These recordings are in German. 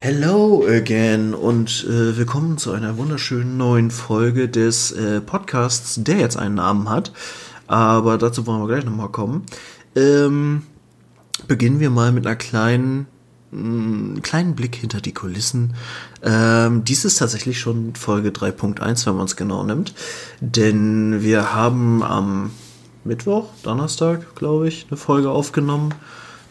Hello again und äh, willkommen zu einer wunderschönen neuen Folge des äh, Podcasts, der jetzt einen Namen hat. Aber dazu wollen wir gleich nochmal kommen. Ähm, beginnen wir mal mit einer kleinen, mh, kleinen Blick hinter die Kulissen. Ähm, dies ist tatsächlich schon Folge 3.1, wenn man es genau nimmt. Denn wir haben am Mittwoch, Donnerstag, glaube ich, eine Folge aufgenommen.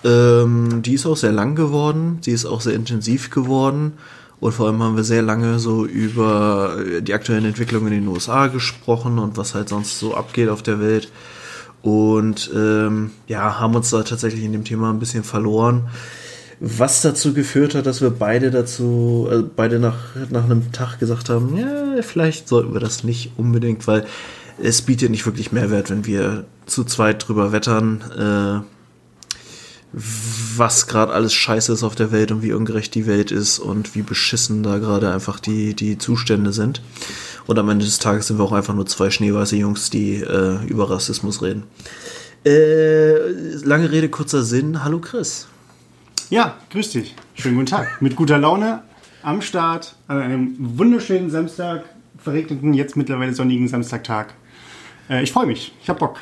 Ähm, die ist auch sehr lang geworden, sie ist auch sehr intensiv geworden. Und vor allem haben wir sehr lange so über die aktuellen Entwicklungen in den USA gesprochen und was halt sonst so abgeht auf der Welt. Und ähm, ja, haben uns da tatsächlich in dem Thema ein bisschen verloren. Was dazu geführt hat, dass wir beide dazu, äh, beide nach, nach einem Tag gesagt haben, ja, vielleicht sollten wir das nicht unbedingt, weil es bietet nicht wirklich Mehrwert, wenn wir zu zweit drüber wettern. Äh, was gerade alles scheiße ist auf der Welt und wie ungerecht die Welt ist und wie beschissen da gerade einfach die, die Zustände sind. Und am Ende des Tages sind wir auch einfach nur zwei schneeweiße Jungs, die äh, über Rassismus reden. Äh, lange Rede, kurzer Sinn. Hallo Chris. Ja, grüß dich. Schönen guten Tag. Mit guter Laune am Start an einem wunderschönen Samstag, verregneten, jetzt mittlerweile sonnigen Samstagtag. Äh, ich freue mich. Ich hab Bock.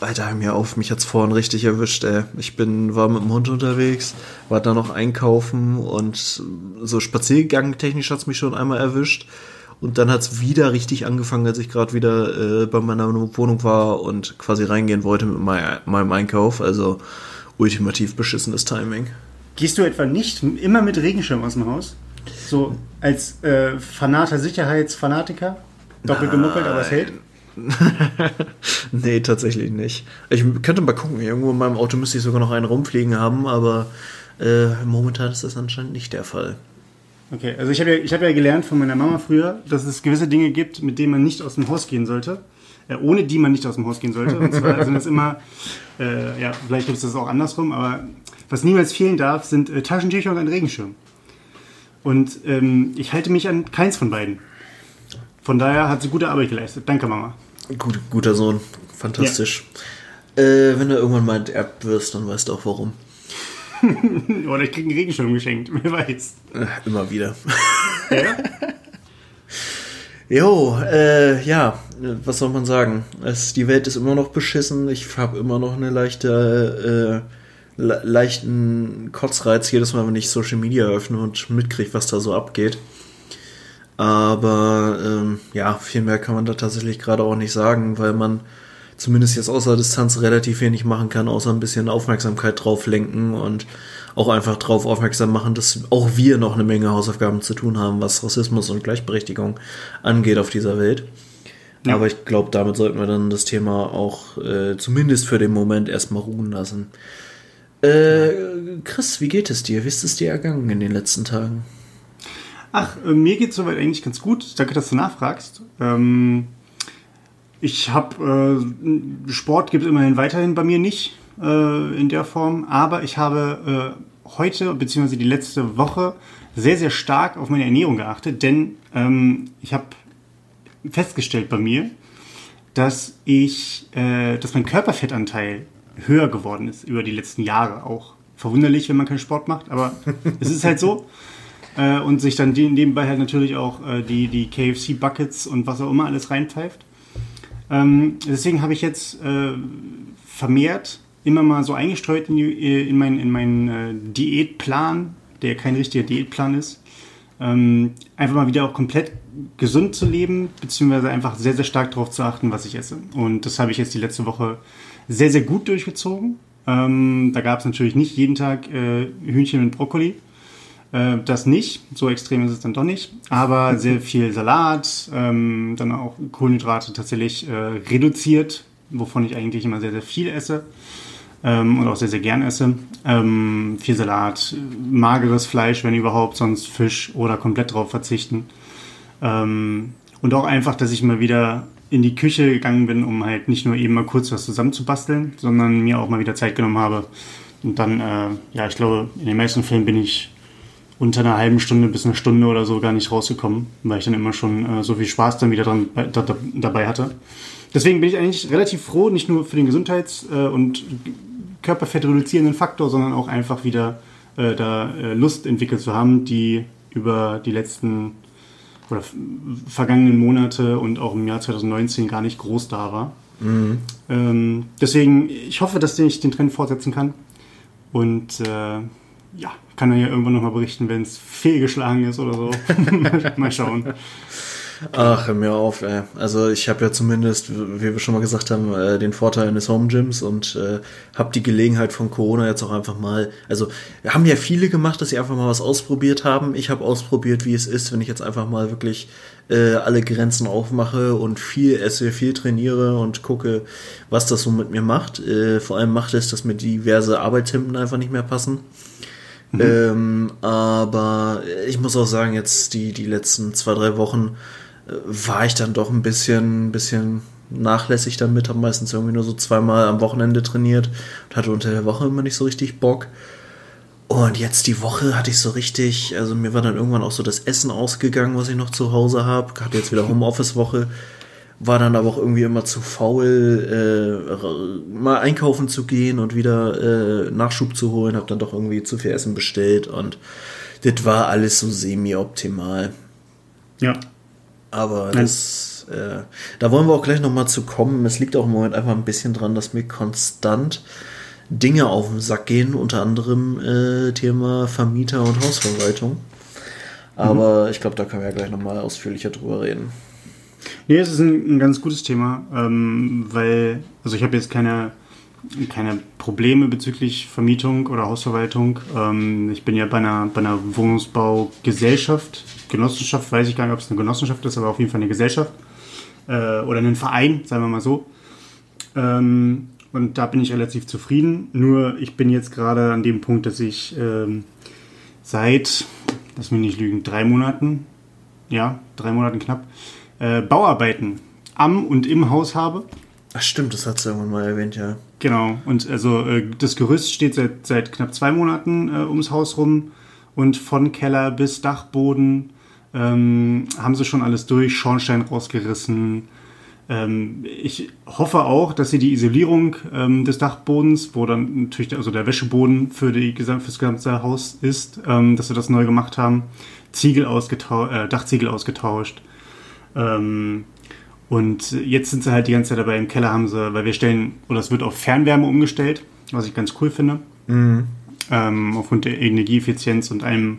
Alter, mir auf, mich hat's vorhin richtig erwischt, ey. Ich bin, war mit dem Hund unterwegs, war da noch einkaufen und so Spaziergang technisch hat's mich schon einmal erwischt. Und dann hat's wieder richtig angefangen, als ich gerade wieder äh, bei meiner Wohnung war und quasi reingehen wollte mit mein, meinem Einkauf. Also ultimativ beschissenes Timing. Gehst du etwa nicht immer mit Regenschirm aus dem Haus? So als äh, Fanater Sicherheitsfanatiker? Doppelt gemuckelt, aber es hält? nee, tatsächlich nicht. Ich könnte mal gucken. Irgendwo in meinem Auto müsste ich sogar noch einen rumfliegen haben, aber äh, momentan ist das anscheinend nicht der Fall. Okay, also ich habe ja, hab ja gelernt von meiner Mama früher, dass es gewisse Dinge gibt, mit denen man nicht aus dem Haus gehen sollte. Äh, ohne die man nicht aus dem Haus gehen sollte. Und zwar sind das immer, äh, ja, vielleicht gibt es das auch andersrum, aber was niemals fehlen darf, sind äh, Taschentücher und ein Regenschirm. Und ähm, ich halte mich an keins von beiden. Von daher hat sie gute Arbeit geleistet. Danke, Mama. Gut, guter Sohn, fantastisch. Ja. Äh, wenn du irgendwann mal enterbt wirst, dann weißt du auch warum. Oder ich krieg einen Regenschirm geschenkt, wer weiß. Äh, immer wieder. Ja? Jo, äh, ja, was soll man sagen? Es, die Welt ist immer noch beschissen. Ich habe immer noch eine leichte, äh, le leichten Kotzreiz jedes Mal, wenn ich Social Media öffne und mitkriege, was da so abgeht. Aber ähm, ja, viel mehr kann man da tatsächlich gerade auch nicht sagen, weil man zumindest jetzt außer Distanz relativ wenig machen kann, außer ein bisschen Aufmerksamkeit drauf lenken und auch einfach drauf aufmerksam machen, dass auch wir noch eine Menge Hausaufgaben zu tun haben, was Rassismus und Gleichberechtigung angeht auf dieser Welt. Ja. Aber ich glaube, damit sollten wir dann das Thema auch äh, zumindest für den Moment erstmal ruhen lassen. Äh, Chris, wie geht es dir? Wie ist es dir ergangen in den letzten Tagen? Ach, äh, mir geht es soweit eigentlich ganz gut. Danke, dass du nachfragst. Ähm, ich habe äh, Sport gibt es immerhin weiterhin bei mir nicht äh, in der Form, aber ich habe äh, heute bzw. die letzte Woche sehr sehr stark auf meine Ernährung geachtet, denn ähm, ich habe festgestellt bei mir, dass ich, äh, dass mein Körperfettanteil höher geworden ist über die letzten Jahre auch. Verwunderlich, wenn man keinen Sport macht, aber es ist halt so. Äh, und sich dann nebenbei halt natürlich auch äh, die, die KFC-Buckets und was auch immer alles reinpfeift. Ähm, deswegen habe ich jetzt äh, vermehrt immer mal so eingestreut in, äh, in meinen in mein, äh, Diätplan, der kein richtiger Diätplan ist, ähm, einfach mal wieder auch komplett gesund zu leben, beziehungsweise einfach sehr, sehr stark darauf zu achten, was ich esse. Und das habe ich jetzt die letzte Woche sehr, sehr gut durchgezogen. Ähm, da gab es natürlich nicht jeden Tag äh, Hühnchen und Brokkoli, äh, das nicht, so extrem ist es dann doch nicht, aber sehr viel Salat, ähm, dann auch Kohlenhydrate tatsächlich äh, reduziert, wovon ich eigentlich immer sehr, sehr viel esse ähm, und auch sehr, sehr gern esse. Ähm, viel Salat, mageres Fleisch, wenn überhaupt, sonst Fisch oder komplett drauf verzichten. Ähm, und auch einfach, dass ich mal wieder in die Küche gegangen bin, um halt nicht nur eben mal kurz was zusammenzubasteln, sondern mir auch mal wieder Zeit genommen habe. Und dann, äh, ja, ich glaube, in den meisten Fällen bin ich unter einer halben Stunde bis eine Stunde oder so gar nicht rausgekommen, weil ich dann immer schon äh, so viel Spaß dann wieder dran, da, da, dabei hatte. Deswegen bin ich eigentlich relativ froh, nicht nur für den Gesundheits- äh, und Körperfett reduzierenden Faktor, sondern auch einfach wieder äh, da äh, Lust entwickelt zu haben, die über die letzten oder vergangenen Monate und auch im Jahr 2019 gar nicht groß da war. Mhm. Ähm, deswegen, ich hoffe, dass ich den Trend fortsetzen kann. Und äh, ja, kann dann ja irgendwann nochmal berichten, wenn es fehlgeschlagen ist oder so. mal schauen. Ach, hör mir auf, ey. Also ich habe ja zumindest, wie wir schon mal gesagt haben, äh, den Vorteil eines Home Gyms und äh, habe die Gelegenheit von Corona jetzt auch einfach mal, also wir haben ja viele gemacht, dass sie einfach mal was ausprobiert haben. Ich habe ausprobiert, wie es ist, wenn ich jetzt einfach mal wirklich äh, alle Grenzen aufmache und viel esse, viel trainiere und gucke, was das so mit mir macht. Äh, vor allem macht es, dass mir diverse Arbeitshemden einfach nicht mehr passen. Mhm. Ähm, aber ich muss auch sagen, jetzt die, die letzten zwei, drei Wochen war ich dann doch ein bisschen, bisschen nachlässig damit, habe meistens irgendwie nur so zweimal am Wochenende trainiert und hatte unter der Woche immer nicht so richtig Bock. Und jetzt die Woche hatte ich so richtig, also mir war dann irgendwann auch so das Essen ausgegangen, was ich noch zu Hause habe. Hatte jetzt wieder Homeoffice-Woche, war dann aber auch irgendwie immer zu faul, äh, mal einkaufen zu gehen und wieder äh, Nachschub zu holen. Habe dann doch irgendwie zu viel Essen bestellt und das war alles so semi-optimal. Ja. Aber das, äh, da wollen wir auch gleich nochmal zu kommen. Es liegt auch im Moment einfach ein bisschen dran, dass mir konstant Dinge auf den Sack gehen, unter anderem äh, Thema Vermieter und Hausverwaltung. Aber mhm. ich glaube, da können wir ja gleich nochmal ausführlicher drüber reden. Nee, es ist ein, ein ganz gutes Thema, ähm, weil, also ich habe jetzt keine, keine Probleme bezüglich Vermietung oder Hausverwaltung. Ähm, ich bin ja bei einer, bei einer Wohnungsbaugesellschaft Genossenschaft, weiß ich gar nicht, ob es eine Genossenschaft ist, aber auf jeden Fall eine Gesellschaft äh, oder einen Verein, sagen wir mal so. Ähm, und da bin ich relativ zufrieden. Nur ich bin jetzt gerade an dem Punkt, dass ich ähm, seit, lass mich nicht lügen, drei Monaten, ja, drei Monaten knapp, äh, Bauarbeiten am und im Haus habe. Ach stimmt, das hat sie irgendwann mal erwähnt, ja. Genau, und also äh, das Gerüst steht seit, seit knapp zwei Monaten äh, ums Haus rum und von Keller bis Dachboden ähm, haben sie schon alles durch, Schornstein rausgerissen. Ähm, ich hoffe auch, dass sie die Isolierung ähm, des Dachbodens, wo dann natürlich also der Wäscheboden für, die, für das gesamte Haus ist, ähm, dass sie das neu gemacht haben. Ziegel ausgetauscht, äh, Dachziegel ausgetauscht. Ähm, und jetzt sind sie halt die ganze Zeit dabei im Keller, haben sie, weil wir stellen, oder es wird auf Fernwärme umgestellt, was ich ganz cool finde. Mhm. Ähm, aufgrund der Energieeffizienz und allem,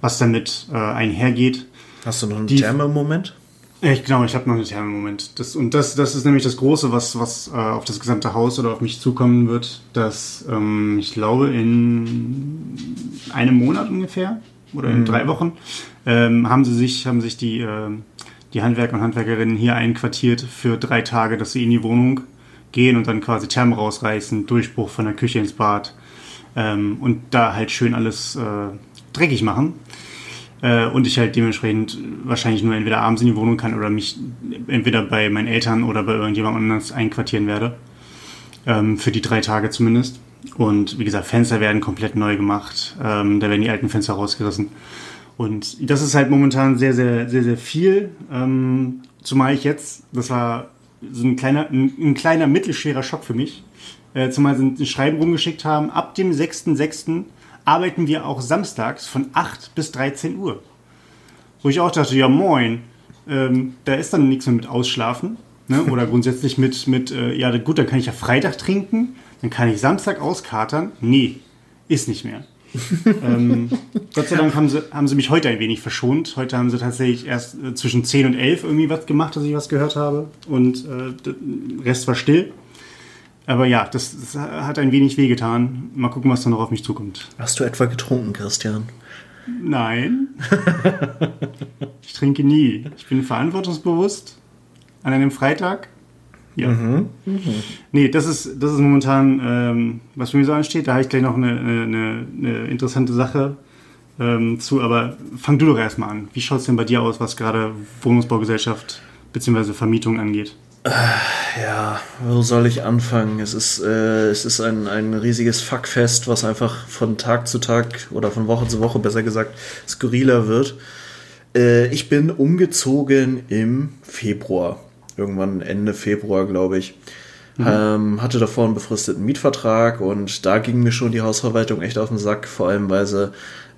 was damit äh, einhergeht. Hast du noch einen Thermomoment? Ich glaube, ich habe noch einen Thermomoment. Das, und das, das ist nämlich das Große, was, was äh, auf das gesamte Haus oder auf mich zukommen wird, dass ähm, ich glaube in einem Monat ungefähr oder in mhm. drei Wochen ähm, haben sie sich, haben sich die, äh, die Handwerker und Handwerkerinnen hier einquartiert für drei Tage, dass sie in die Wohnung gehen und dann quasi Therm rausreißen, Durchbruch von der Küche ins Bad ähm, und da halt schön alles äh, dreckig machen. Äh, und ich halt dementsprechend wahrscheinlich nur entweder abends in die Wohnung kann oder mich entweder bei meinen Eltern oder bei irgendjemand anders einquartieren werde. Ähm, für die drei Tage zumindest. Und wie gesagt, Fenster werden komplett neu gemacht. Ähm, da werden die alten Fenster rausgerissen. Und das ist halt momentan sehr, sehr, sehr, sehr viel. Ähm, zumal ich jetzt, das war so ein kleiner, ein, ein kleiner mittelschwerer Schock für mich, äh, zumal sie ein Schreiben rumgeschickt haben, ab dem 6.6 arbeiten wir auch samstags von 8 bis 13 Uhr. Wo ich auch dachte, ja moin, ähm, da ist dann nichts mehr mit Ausschlafen. Ne? Oder grundsätzlich mit, mit äh, ja gut, dann kann ich ja Freitag trinken, dann kann ich Samstag auskatern. Nee, ist nicht mehr. ähm, Gott sei Dank haben sie, haben sie mich heute ein wenig verschont. Heute haben sie tatsächlich erst äh, zwischen 10 und 11 irgendwie was gemacht, dass ich was gehört habe. Und äh, der Rest war still. Aber ja, das, das, hat ein wenig wehgetan. Mal gucken, was da noch auf mich zukommt. Hast du etwa getrunken, Christian? Nein. ich trinke nie. Ich bin verantwortungsbewusst an einem Freitag. Ja. Mhm. Mhm. Nee, das ist, das ist momentan, ähm, was für mich so ansteht. Da habe ich gleich noch eine, eine, eine interessante Sache ähm, zu. Aber fang du doch erstmal an. Wie schaut es denn bei dir aus, was gerade Wohnungsbaugesellschaft bzw. Vermietung angeht? Ja, wo soll ich anfangen? Es ist, äh, es ist ein, ein riesiges Fuckfest, was einfach von Tag zu Tag oder von Woche zu Woche besser gesagt skurriler wird. Äh, ich bin umgezogen im Februar. Irgendwann Ende Februar, glaube ich. Mhm. Ähm, hatte davor einen befristeten Mietvertrag und da ging mir schon die Hausverwaltung echt auf den Sack, vor allem weil sie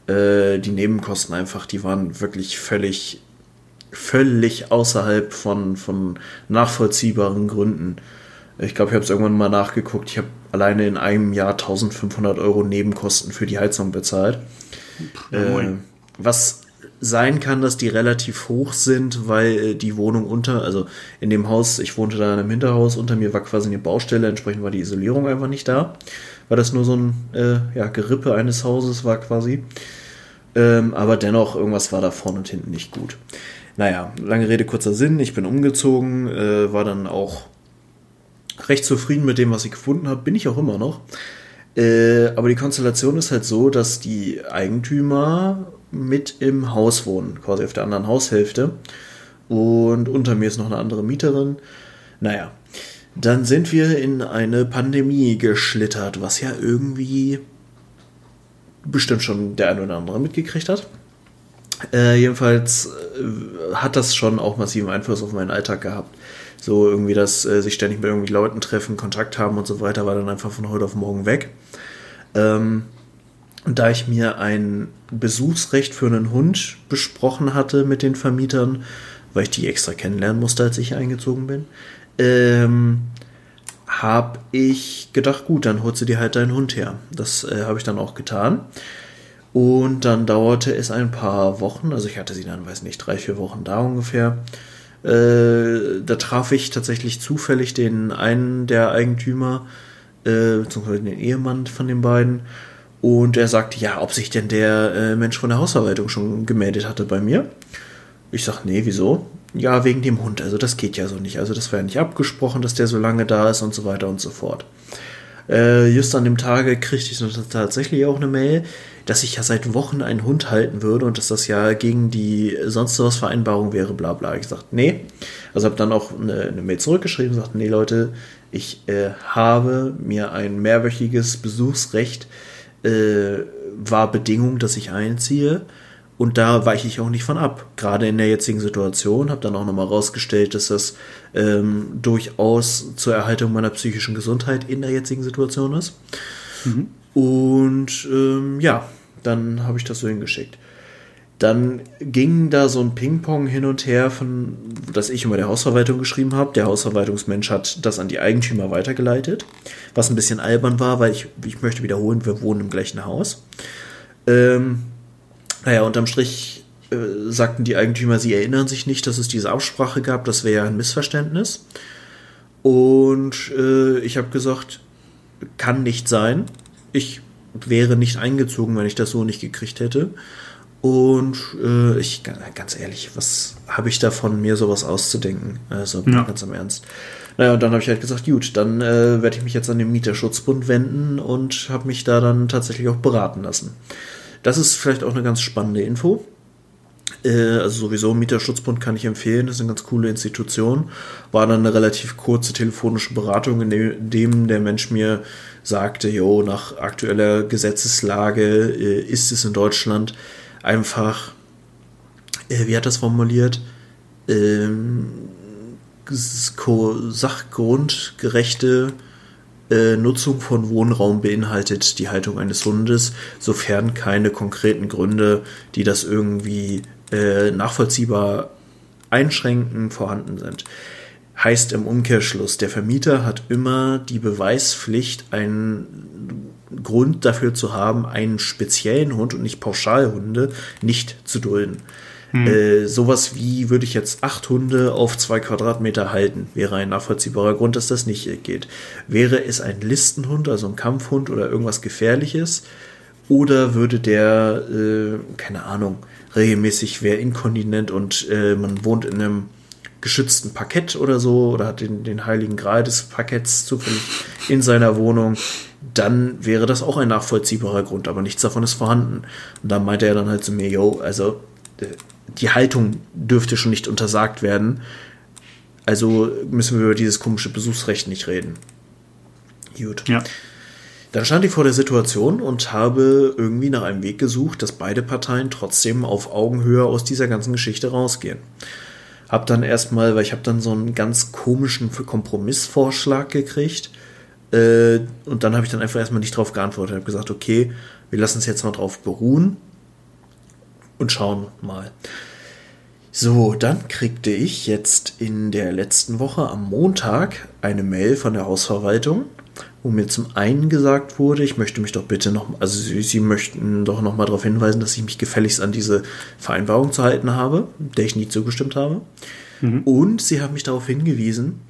äh, die Nebenkosten einfach, die waren wirklich völlig, völlig außerhalb von, von nachvollziehbaren Gründen. Ich glaube, ich habe es irgendwann mal nachgeguckt. Ich habe alleine in einem Jahr 1500 Euro Nebenkosten für die Heizung bezahlt. Äh, was sein kann, dass die relativ hoch sind, weil äh, die Wohnung unter, also in dem Haus, ich wohnte da in einem Hinterhaus, unter mir war quasi eine Baustelle, entsprechend war die Isolierung einfach nicht da, weil das nur so ein äh, ja, Gerippe eines Hauses war quasi. Ähm, aber dennoch, irgendwas war da vorne und hinten nicht gut. Naja, lange Rede, kurzer Sinn, ich bin umgezogen, äh, war dann auch recht zufrieden mit dem, was ich gefunden habe, bin ich auch immer noch. Äh, aber die Konstellation ist halt so, dass die Eigentümer mit im Haus wohnen, quasi auf der anderen Haushälfte. Und unter mir ist noch eine andere Mieterin. Naja, dann sind wir in eine Pandemie geschlittert, was ja irgendwie bestimmt schon der eine oder andere mitgekriegt hat. Äh, jedenfalls äh, hat das schon auch massiven Einfluss auf meinen Alltag gehabt. So irgendwie, dass äh, sich ständig mit irgendwie Leuten treffen, Kontakt haben und so weiter, war dann einfach von heute auf morgen weg. Ähm, da ich mir ein Besuchsrecht für einen Hund besprochen hatte mit den Vermietern, weil ich die extra kennenlernen musste, als ich eingezogen bin, ähm, habe ich gedacht, gut, dann holst du dir halt deinen Hund her. Das äh, habe ich dann auch getan. Und dann dauerte es ein paar Wochen, also ich hatte sie dann, weiß nicht, drei, vier Wochen da ungefähr. Äh, da traf ich tatsächlich zufällig den einen der Eigentümer, äh, beziehungsweise den Ehemann von den beiden. Und er sagte, ja, ob sich denn der äh, Mensch von der Hausverwaltung schon gemeldet hatte bei mir. Ich sag, nee, wieso? Ja, wegen dem Hund. Also das geht ja so nicht. Also das wäre nicht abgesprochen, dass der so lange da ist und so weiter und so fort. Äh, just an dem Tage kriegte ich tatsächlich auch eine Mail, dass ich ja seit Wochen einen Hund halten würde und dass das ja gegen die sonst was Vereinbarung wäre, bla bla. Ich gesagt, nee. Also habe dann auch eine, eine Mail zurückgeschrieben und gesagt, nee Leute, ich äh, habe mir ein mehrwöchiges Besuchsrecht äh, war Bedingung, dass ich einziehe. Und da weiche ich auch nicht von ab. Gerade in der jetzigen Situation habe dann auch nochmal rausgestellt, dass das ähm, durchaus zur Erhaltung meiner psychischen Gesundheit in der jetzigen Situation ist. Mhm. Und ähm, ja, dann habe ich das so hingeschickt. Dann ging da so ein Ping-Pong hin und her, von, das ich über der Hausverwaltung geschrieben habe. Der Hausverwaltungsmensch hat das an die Eigentümer weitergeleitet, was ein bisschen albern war, weil ich, ich möchte wiederholen, wir wohnen im gleichen Haus. Ähm, naja, unterm Strich äh, sagten die Eigentümer, sie erinnern sich nicht, dass es diese Absprache gab, das wäre ja ein Missverständnis. Und äh, ich habe gesagt, kann nicht sein. Ich wäre nicht eingezogen, wenn ich das so nicht gekriegt hätte. Und äh, ich, ganz ehrlich, was habe ich davon, mir sowas auszudenken? Also ja. ganz im Ernst. Naja, und dann habe ich halt gesagt, gut, dann äh, werde ich mich jetzt an den Mieterschutzbund wenden und habe mich da dann tatsächlich auch beraten lassen. Das ist vielleicht auch eine ganz spannende Info. Äh, also sowieso Mieterschutzbund kann ich empfehlen, das ist eine ganz coole Institution. War dann eine relativ kurze telefonische Beratung, in dem der Mensch mir sagte, jo, nach aktueller Gesetzeslage äh, ist es in Deutschland einfach, äh, wie hat das formuliert, ähm, sachgrundgerechte äh, Nutzung von Wohnraum beinhaltet die Haltung eines Hundes, sofern keine konkreten Gründe, die das irgendwie äh, nachvollziehbar einschränken, vorhanden sind. Heißt im Umkehrschluss, der Vermieter hat immer die Beweispflicht, einen Grund dafür zu haben, einen speziellen Hund und nicht Pauschalhunde nicht zu dulden. Hm. Äh, sowas wie würde ich jetzt acht Hunde auf zwei Quadratmeter halten, wäre ein nachvollziehbarer Grund, dass das nicht geht. Wäre es ein Listenhund, also ein Kampfhund oder irgendwas Gefährliches, oder würde der, äh, keine Ahnung, regelmäßig wäre inkontinent und äh, man wohnt in einem geschützten Parkett oder so oder hat den, den heiligen Gral des Parketts zufällig in seiner Wohnung, dann wäre das auch ein nachvollziehbarer Grund, aber nichts davon ist vorhanden. Und da meinte er dann halt zu mir, yo, also äh, die Haltung dürfte schon nicht untersagt werden. Also müssen wir über dieses komische Besuchsrecht nicht reden. Gut. Ja. Dann stand ich vor der Situation und habe irgendwie nach einem Weg gesucht, dass beide Parteien trotzdem auf Augenhöhe aus dieser ganzen Geschichte rausgehen. Hab dann erstmal, weil ich habe dann so einen ganz komischen Kompromissvorschlag gekriegt. Äh, und dann habe ich dann einfach erstmal nicht drauf geantwortet. Ich habe gesagt, okay, wir lassen es jetzt mal drauf beruhen und schauen mal. So, dann kriegte ich jetzt in der letzten Woche am Montag eine Mail von der Hausverwaltung, wo mir zum einen gesagt wurde, ich möchte mich doch bitte noch, also sie, sie möchten doch noch mal darauf hinweisen, dass ich mich gefälligst an diese Vereinbarung zu halten habe, der ich nie zugestimmt habe. Mhm. Und sie haben mich darauf hingewiesen,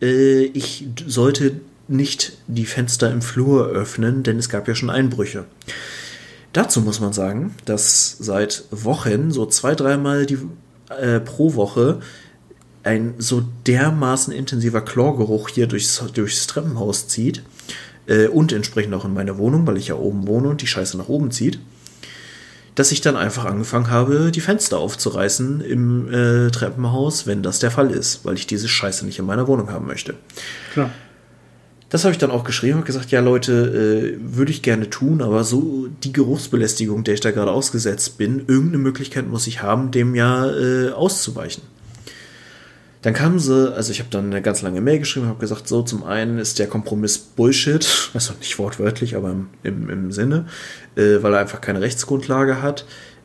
äh, ich sollte nicht die Fenster im Flur öffnen, denn es gab ja schon Einbrüche. Dazu muss man sagen, dass seit Wochen so zwei, dreimal äh, pro Woche ein so dermaßen intensiver Chlorgeruch hier durchs, durchs Treppenhaus zieht äh, und entsprechend auch in meine Wohnung, weil ich ja oben wohne und die Scheiße nach oben zieht, dass ich dann einfach angefangen habe, die Fenster aufzureißen im äh, Treppenhaus, wenn das der Fall ist, weil ich diese Scheiße nicht in meiner Wohnung haben möchte. Klar. Das habe ich dann auch geschrieben und gesagt, ja Leute, äh, würde ich gerne tun, aber so die Geruchsbelästigung, der ich da gerade ausgesetzt bin, irgendeine Möglichkeit muss ich haben, dem ja äh, auszuweichen. Dann kamen sie, also ich habe dann eine ganz lange Mail geschrieben, habe gesagt, so zum einen ist der Kompromiss Bullshit, also nicht wortwörtlich, aber im, im, im Sinne, äh, weil er einfach keine Rechtsgrundlage hat.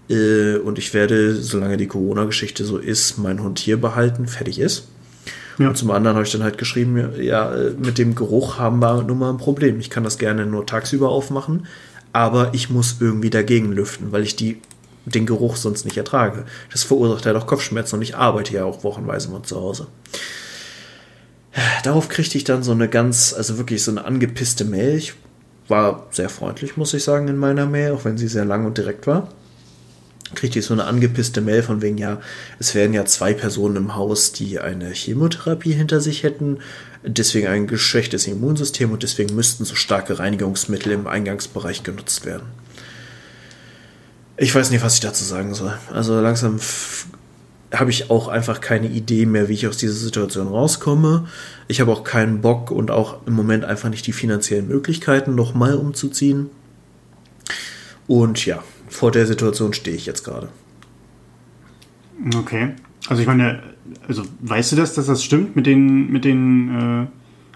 Äh, und ich werde, solange die Corona-Geschichte so ist, meinen Hund hier behalten, fertig ist. Ja. Und zum anderen habe ich dann halt geschrieben, ja, mit dem Geruch haben wir nun mal ein Problem. Ich kann das gerne nur tagsüber aufmachen, aber ich muss irgendwie dagegen lüften, weil ich die, den Geruch sonst nicht ertrage. Das verursacht ja doch Kopfschmerzen und ich arbeite ja auch wochenweise mal zu Hause. Darauf kriegte ich dann so eine ganz, also wirklich so eine angepisste Mail. Ich war sehr freundlich, muss ich sagen, in meiner Mail, auch wenn sie sehr lang und direkt war kriegte ich so eine angepisste Mail von wegen, ja, es wären ja zwei Personen im Haus, die eine Chemotherapie hinter sich hätten, deswegen ein geschwächtes Immunsystem und deswegen müssten so starke Reinigungsmittel im Eingangsbereich genutzt werden. Ich weiß nicht, was ich dazu sagen soll. Also langsam habe ich auch einfach keine Idee mehr, wie ich aus dieser Situation rauskomme. Ich habe auch keinen Bock und auch im Moment einfach nicht die finanziellen Möglichkeiten, nochmal umzuziehen. Und ja, vor der Situation stehe ich jetzt gerade. Okay. Also ich meine, also weißt du das, dass das stimmt mit den, mit den, äh,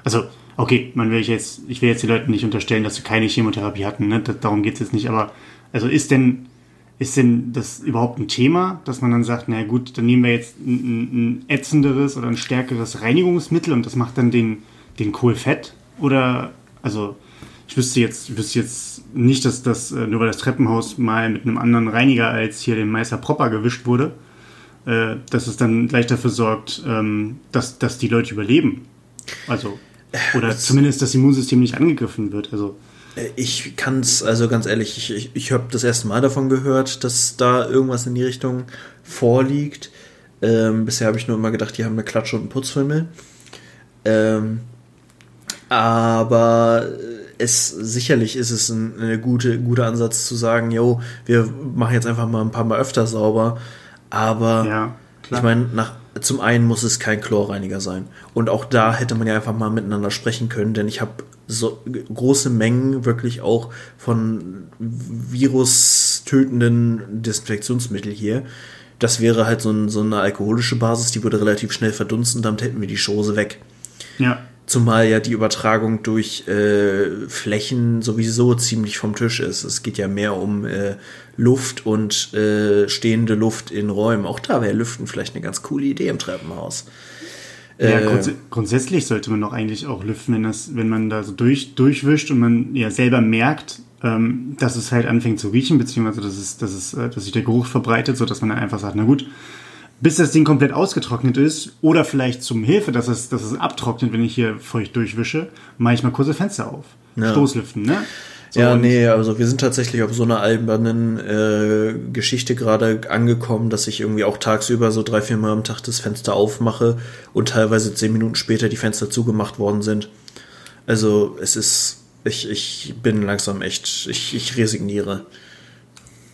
also okay, man will ich jetzt, ich will jetzt die Leute nicht unterstellen, dass sie keine Chemotherapie hatten, ne? Darum geht es jetzt nicht, aber also ist denn, ist denn das überhaupt ein Thema, dass man dann sagt, na gut, dann nehmen wir jetzt ein, ein ätzenderes oder ein stärkeres Reinigungsmittel und das macht dann den, den Kohl fett? Oder, also ich wüsste jetzt, ich wüsste jetzt nicht, dass das, äh, nur weil das Treppenhaus mal mit einem anderen Reiniger als hier dem Meister Propper gewischt wurde, äh, dass es dann gleich dafür sorgt, ähm, dass, dass die Leute überleben. Also, oder das zumindest das Immunsystem nicht angegriffen wird. Also. Äh, ich kann es, also ganz ehrlich, ich, ich, ich habe das erste Mal davon gehört, dass da irgendwas in die Richtung vorliegt. Ähm, bisher habe ich nur immer gedacht, die haben eine Klatsche und einen Putzfimmel. Ähm, aber es sicherlich ist es ein, ein gute, guter Ansatz zu sagen, yo, wir machen jetzt einfach mal ein paar Mal öfter sauber. Aber ja, ich meine, nach zum einen muss es kein Chlorreiniger sein. Und auch da hätte man ja einfach mal miteinander sprechen können, denn ich habe so große Mengen wirklich auch von virustötenden Desinfektionsmittel hier. Das wäre halt so, ein, so eine alkoholische Basis, die würde relativ schnell verdunsten, damit hätten wir die Chose weg. Ja. Zumal ja die Übertragung durch äh, Flächen sowieso ziemlich vom Tisch ist. Es geht ja mehr um äh, Luft und äh, stehende Luft in Räumen. Auch da wäre Lüften vielleicht eine ganz coole Idee im Treppenhaus. Ja, äh, grunds grundsätzlich sollte man doch eigentlich auch lüften, wenn, das, wenn man da so durch, durchwischt und man ja selber merkt, ähm, dass es halt anfängt zu riechen, beziehungsweise dass, es, dass, es, äh, dass sich der Geruch verbreitet, sodass man dann einfach sagt, na gut, bis das Ding komplett ausgetrocknet ist oder vielleicht zum Hilfe, dass es, dass es abtrocknet, wenn ich hier feucht durchwische, mache ich mal kurze Fenster auf. Ja. Stoßlüften, ne? So, ja, nee, also wir sind tatsächlich auf so einer albernen äh, Geschichte gerade angekommen, dass ich irgendwie auch tagsüber so drei, vier Mal am Tag das Fenster aufmache und teilweise zehn Minuten später die Fenster zugemacht worden sind. Also es ist, ich, ich bin langsam echt, ich, ich resigniere.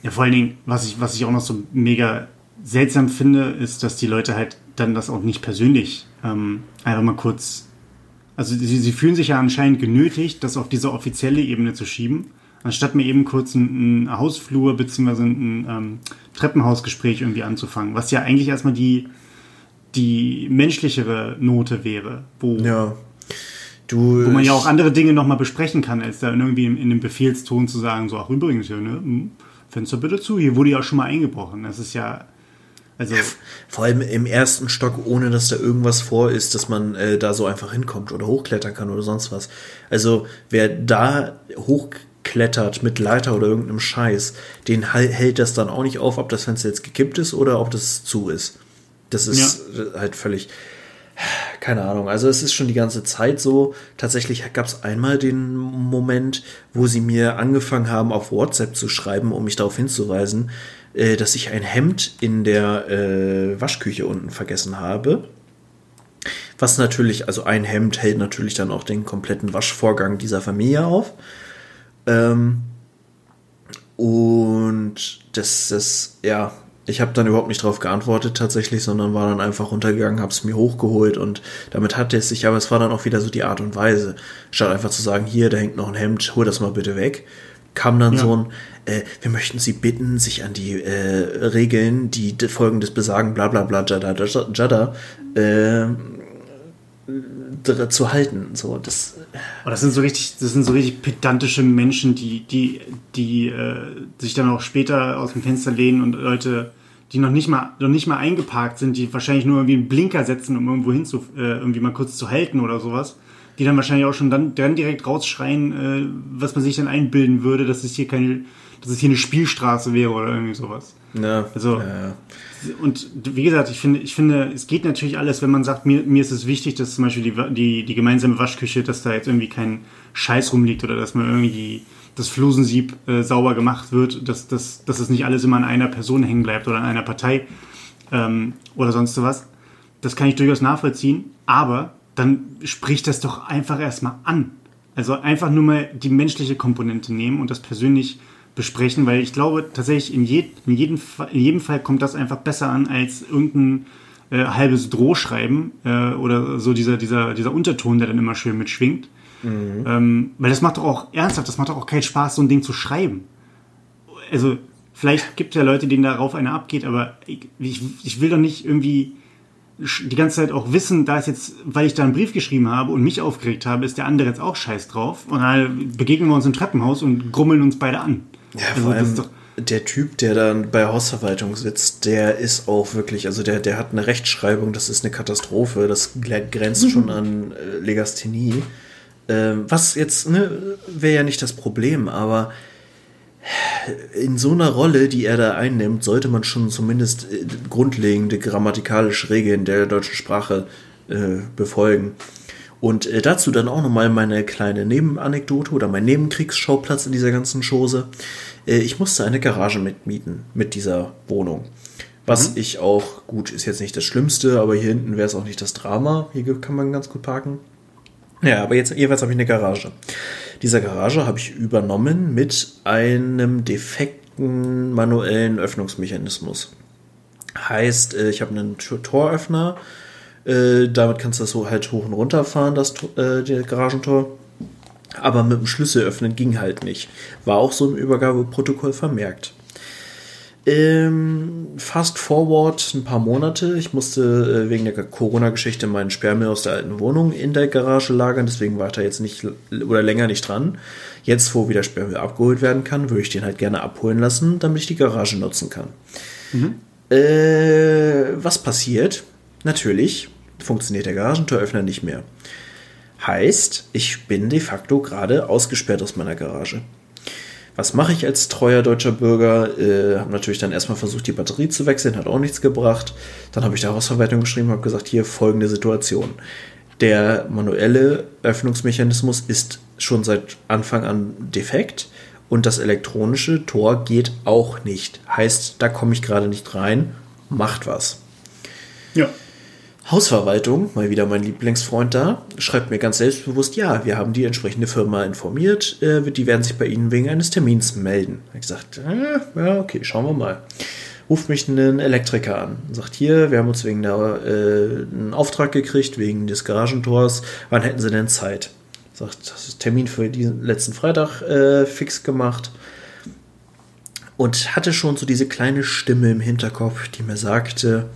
Ja, vor allen Dingen, was ich, was ich auch noch so mega seltsam finde, ist, dass die Leute halt dann das auch nicht persönlich ähm, einfach mal kurz. Also sie, sie fühlen sich ja anscheinend genötigt, das auf diese offizielle Ebene zu schieben, anstatt mir eben kurz ein, ein Hausflur bzw. ein ähm, Treppenhausgespräch irgendwie anzufangen, was ja eigentlich erstmal die die menschlichere Note wäre, wo, Ja. Du, wo man ja auch andere Dinge nochmal besprechen kann, als da irgendwie in, in dem Befehlston zu sagen, so, ach übrigens, ja, ne, Fenster bitte zu, hier wurde ja auch schon mal eingebrochen. Das ist ja, also, Vor allem im ersten Stock, ohne dass da irgendwas vor ist, dass man äh, da so einfach hinkommt oder hochklettern kann oder sonst was. Also wer da hochklettert mit Leiter oder irgendeinem Scheiß, den hält das dann auch nicht auf, ob das Fenster jetzt gekippt ist oder ob das zu ist. Das ist äh, halt völlig, keine Ahnung. Also es ist schon die ganze Zeit so. Tatsächlich gab es einmal den Moment, wo sie mir angefangen haben, auf WhatsApp zu schreiben, um mich darauf hinzuweisen, äh, dass ich ein Hemd in der äh, Waschküche unten vergessen habe. Was natürlich, also ein Hemd hält natürlich dann auch den kompletten Waschvorgang dieser Familie auf. Ähm, und das ist, ja, ich habe dann überhaupt nicht darauf geantwortet tatsächlich, sondern war dann einfach runtergegangen, habe es mir hochgeholt und damit hatte es sich, aber es war dann auch wieder so die Art und Weise. Statt einfach zu sagen, hier, da hängt noch ein Hemd, hol das mal bitte weg, kam dann Ja. so ein, äh, wir möchten Sie bitten, sich an die äh, Regeln, die folgendes besagen, bla bla bla, jada, jada, äh, zu halten. So, das, Oh, das sind so richtig, das sind so richtig pedantische Menschen, die, die, die äh, sich dann auch später aus dem Fenster lehnen und Leute, die noch nicht mal, noch nicht mal eingeparkt sind, die wahrscheinlich nur irgendwie einen Blinker setzen, um irgendwo hin zu, äh, irgendwie mal kurz zu halten oder sowas, die dann wahrscheinlich auch schon dann, dann direkt rausschreien, äh, was man sich dann einbilden würde, dass es hier keine, dass es hier eine Spielstraße wäre oder irgendwie sowas. ne, Also- ja, Und wie gesagt, ich finde, ich finde, es geht natürlich alles, wenn man sagt, mir, mir ist es wichtig, dass zum Beispiel die, die, die gemeinsame Waschküche, dass da jetzt irgendwie kein Scheiß rumliegt oder dass man irgendwie das Flusensieb äh, sauber gemacht wird, dass, dass, dass es nicht alles immer an einer Person hängen bleibt oder an einer Partei ähm, oder sonst sowas. Das kann ich durchaus nachvollziehen, aber dann spricht das doch einfach erstmal an. Also einfach nur mal die menschliche Komponente nehmen und das persönlich besprechen, weil ich glaube tatsächlich in, jed, in, jedem, Fall, in jedem Fall kommt das einfach besser an als irgendein äh, halbes Drohschreiben äh, oder so dieser, dieser, dieser Unterton, der dann immer schön mitschwingt. Ähm, weil das macht doch auch ernsthaft, das macht doch auch keinen Spaß, so ein Ding zu schreiben. Also vielleicht gibt es ja Leute, denen darauf einer abgeht, aber ich, ich, ich will doch nicht irgendwie die ganze Zeit auch wissen, da ist jetzt, weil ich da einen Brief geschrieben habe und mich aufgeregt habe, ist der andere jetzt auch scheiß drauf. Und dann begegnen wir uns im Treppenhaus und grummeln uns beide an. Ja, Also vor allem der Typ, der dann bei Hausverwaltung sitzt, der ist auch wirklich, also der, der hat eine Rechtschreibung, das ist eine Katastrophe, das grenzt schon an äh, Legasthenie. Ähm, was jetzt, ne, wäre ja nicht das Problem, aber in so einer Rolle, die er da einnimmt, sollte man schon zumindest äh, grundlegende grammatikalische Regeln der deutschen Sprache äh, befolgen. Und äh, dazu dann auch nochmal meine kleine Nebenanekdote oder mein Nebenkriegsschauplatz in dieser ganzen Chose. Äh, ich musste eine Garage mitmieten mit dieser Wohnung. Was ich auch, gut, ist jetzt nicht das Schlimmste, aber hier hinten wäre es auch nicht das Drama. Hier kann man ganz gut parken. Ja, aber jetzt jeweils habe ich eine Garage. Diese Garage habe ich übernommen mit einem defekten manuellen Öffnungsmechanismus. Heißt, äh, ich habe einen Tor- Toröffner, äh, damit kannst du das so halt hoch und runter fahren, das äh, Garagentor. Aber mit dem Schlüssel öffnen ging halt nicht. War auch so im Übergabeprotokoll vermerkt. Ähm, fast forward ein paar Monate. Ich musste äh, wegen der Corona-Geschichte meinen Sperrmüll aus der alten Wohnung in der Garage lagern, deswegen war ich da jetzt nicht oder länger nicht dran. Jetzt, wo wieder Sperrmüll abgeholt werden kann, würde ich den halt gerne abholen lassen, damit ich die Garage nutzen kann. Äh, was passiert? Natürlich funktioniert der Garagentoröffner nicht mehr. Heißt, ich bin de facto gerade ausgesperrt aus meiner Garage. Was mache ich als treuer deutscher Bürger? Äh, habe natürlich dann erstmal versucht, die Batterie zu wechseln, hat auch nichts gebracht. Dann habe ich der Hausverwaltung geschrieben, habe gesagt, hier folgende Situation. Der manuelle Öffnungsmechanismus ist schon seit Anfang an defekt und das elektronische Tor geht auch nicht. Heißt, da komme ich gerade nicht rein. Macht was. Ja. Hausverwaltung, mal wieder mein Lieblingsfreund da, schreibt mir ganz selbstbewusst, ja, wir haben die entsprechende Firma informiert, äh, die werden sich bei Ihnen wegen eines Termins melden. Ich gesagt, äh, ja, okay, schauen wir mal. Ruft mich einen Elektriker an sagt, hier, wir haben uns wegen der, äh, einen Auftrag gekriegt, wegen des Garagentors, wann hätten Sie denn Zeit? Sagt, das ist Termin für diesen letzten Freitag äh, fix gemacht. Und hatte schon so diese kleine Stimme im Hinterkopf, die mir sagte,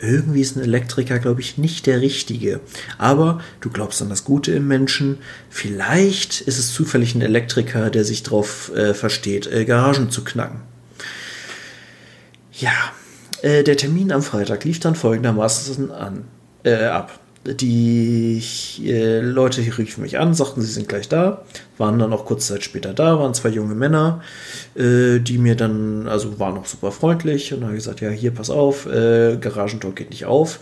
irgendwie ist ein Elektriker, glaube ich, nicht der Richtige. Aber du glaubst an das Gute im Menschen. Vielleicht ist es zufällig ein Elektriker, der sich darauf äh, versteht, äh, Garagen zu knacken. Ja, äh, der Termin am Freitag lief dann folgendermaßen an, äh, ab. Die äh, Leute riefen mich an, sagten, sie sind gleich da, waren dann auch kurze Zeit später da, waren zwei junge Männer, äh, die mir dann, also waren auch super freundlich und haben gesagt, ja, hier, pass auf, äh, Garagentor geht nicht auf,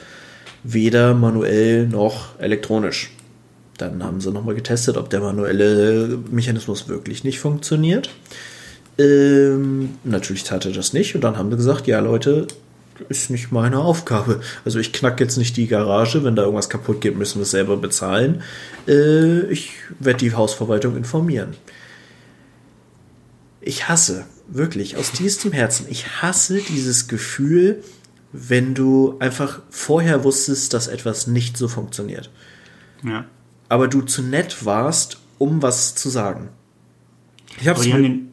weder manuell noch elektronisch. Dann haben sie nochmal getestet, ob der manuelle Mechanismus wirklich nicht funktioniert. Ähm, natürlich tat er das nicht und dann haben sie gesagt, ja Leute, ist nicht meine Aufgabe. Also ich knack jetzt nicht die Garage, wenn da irgendwas kaputt geht, müssen wir es selber bezahlen. Äh, ich werde die Hausverwaltung informieren. Ich hasse, wirklich, aus tiefstem Herzen, ich hasse dieses Gefühl, wenn du einfach vorher wusstest, dass etwas nicht so funktioniert. Ja. Aber du zu nett warst, um was zu sagen. Ich hab's Aber die haben den.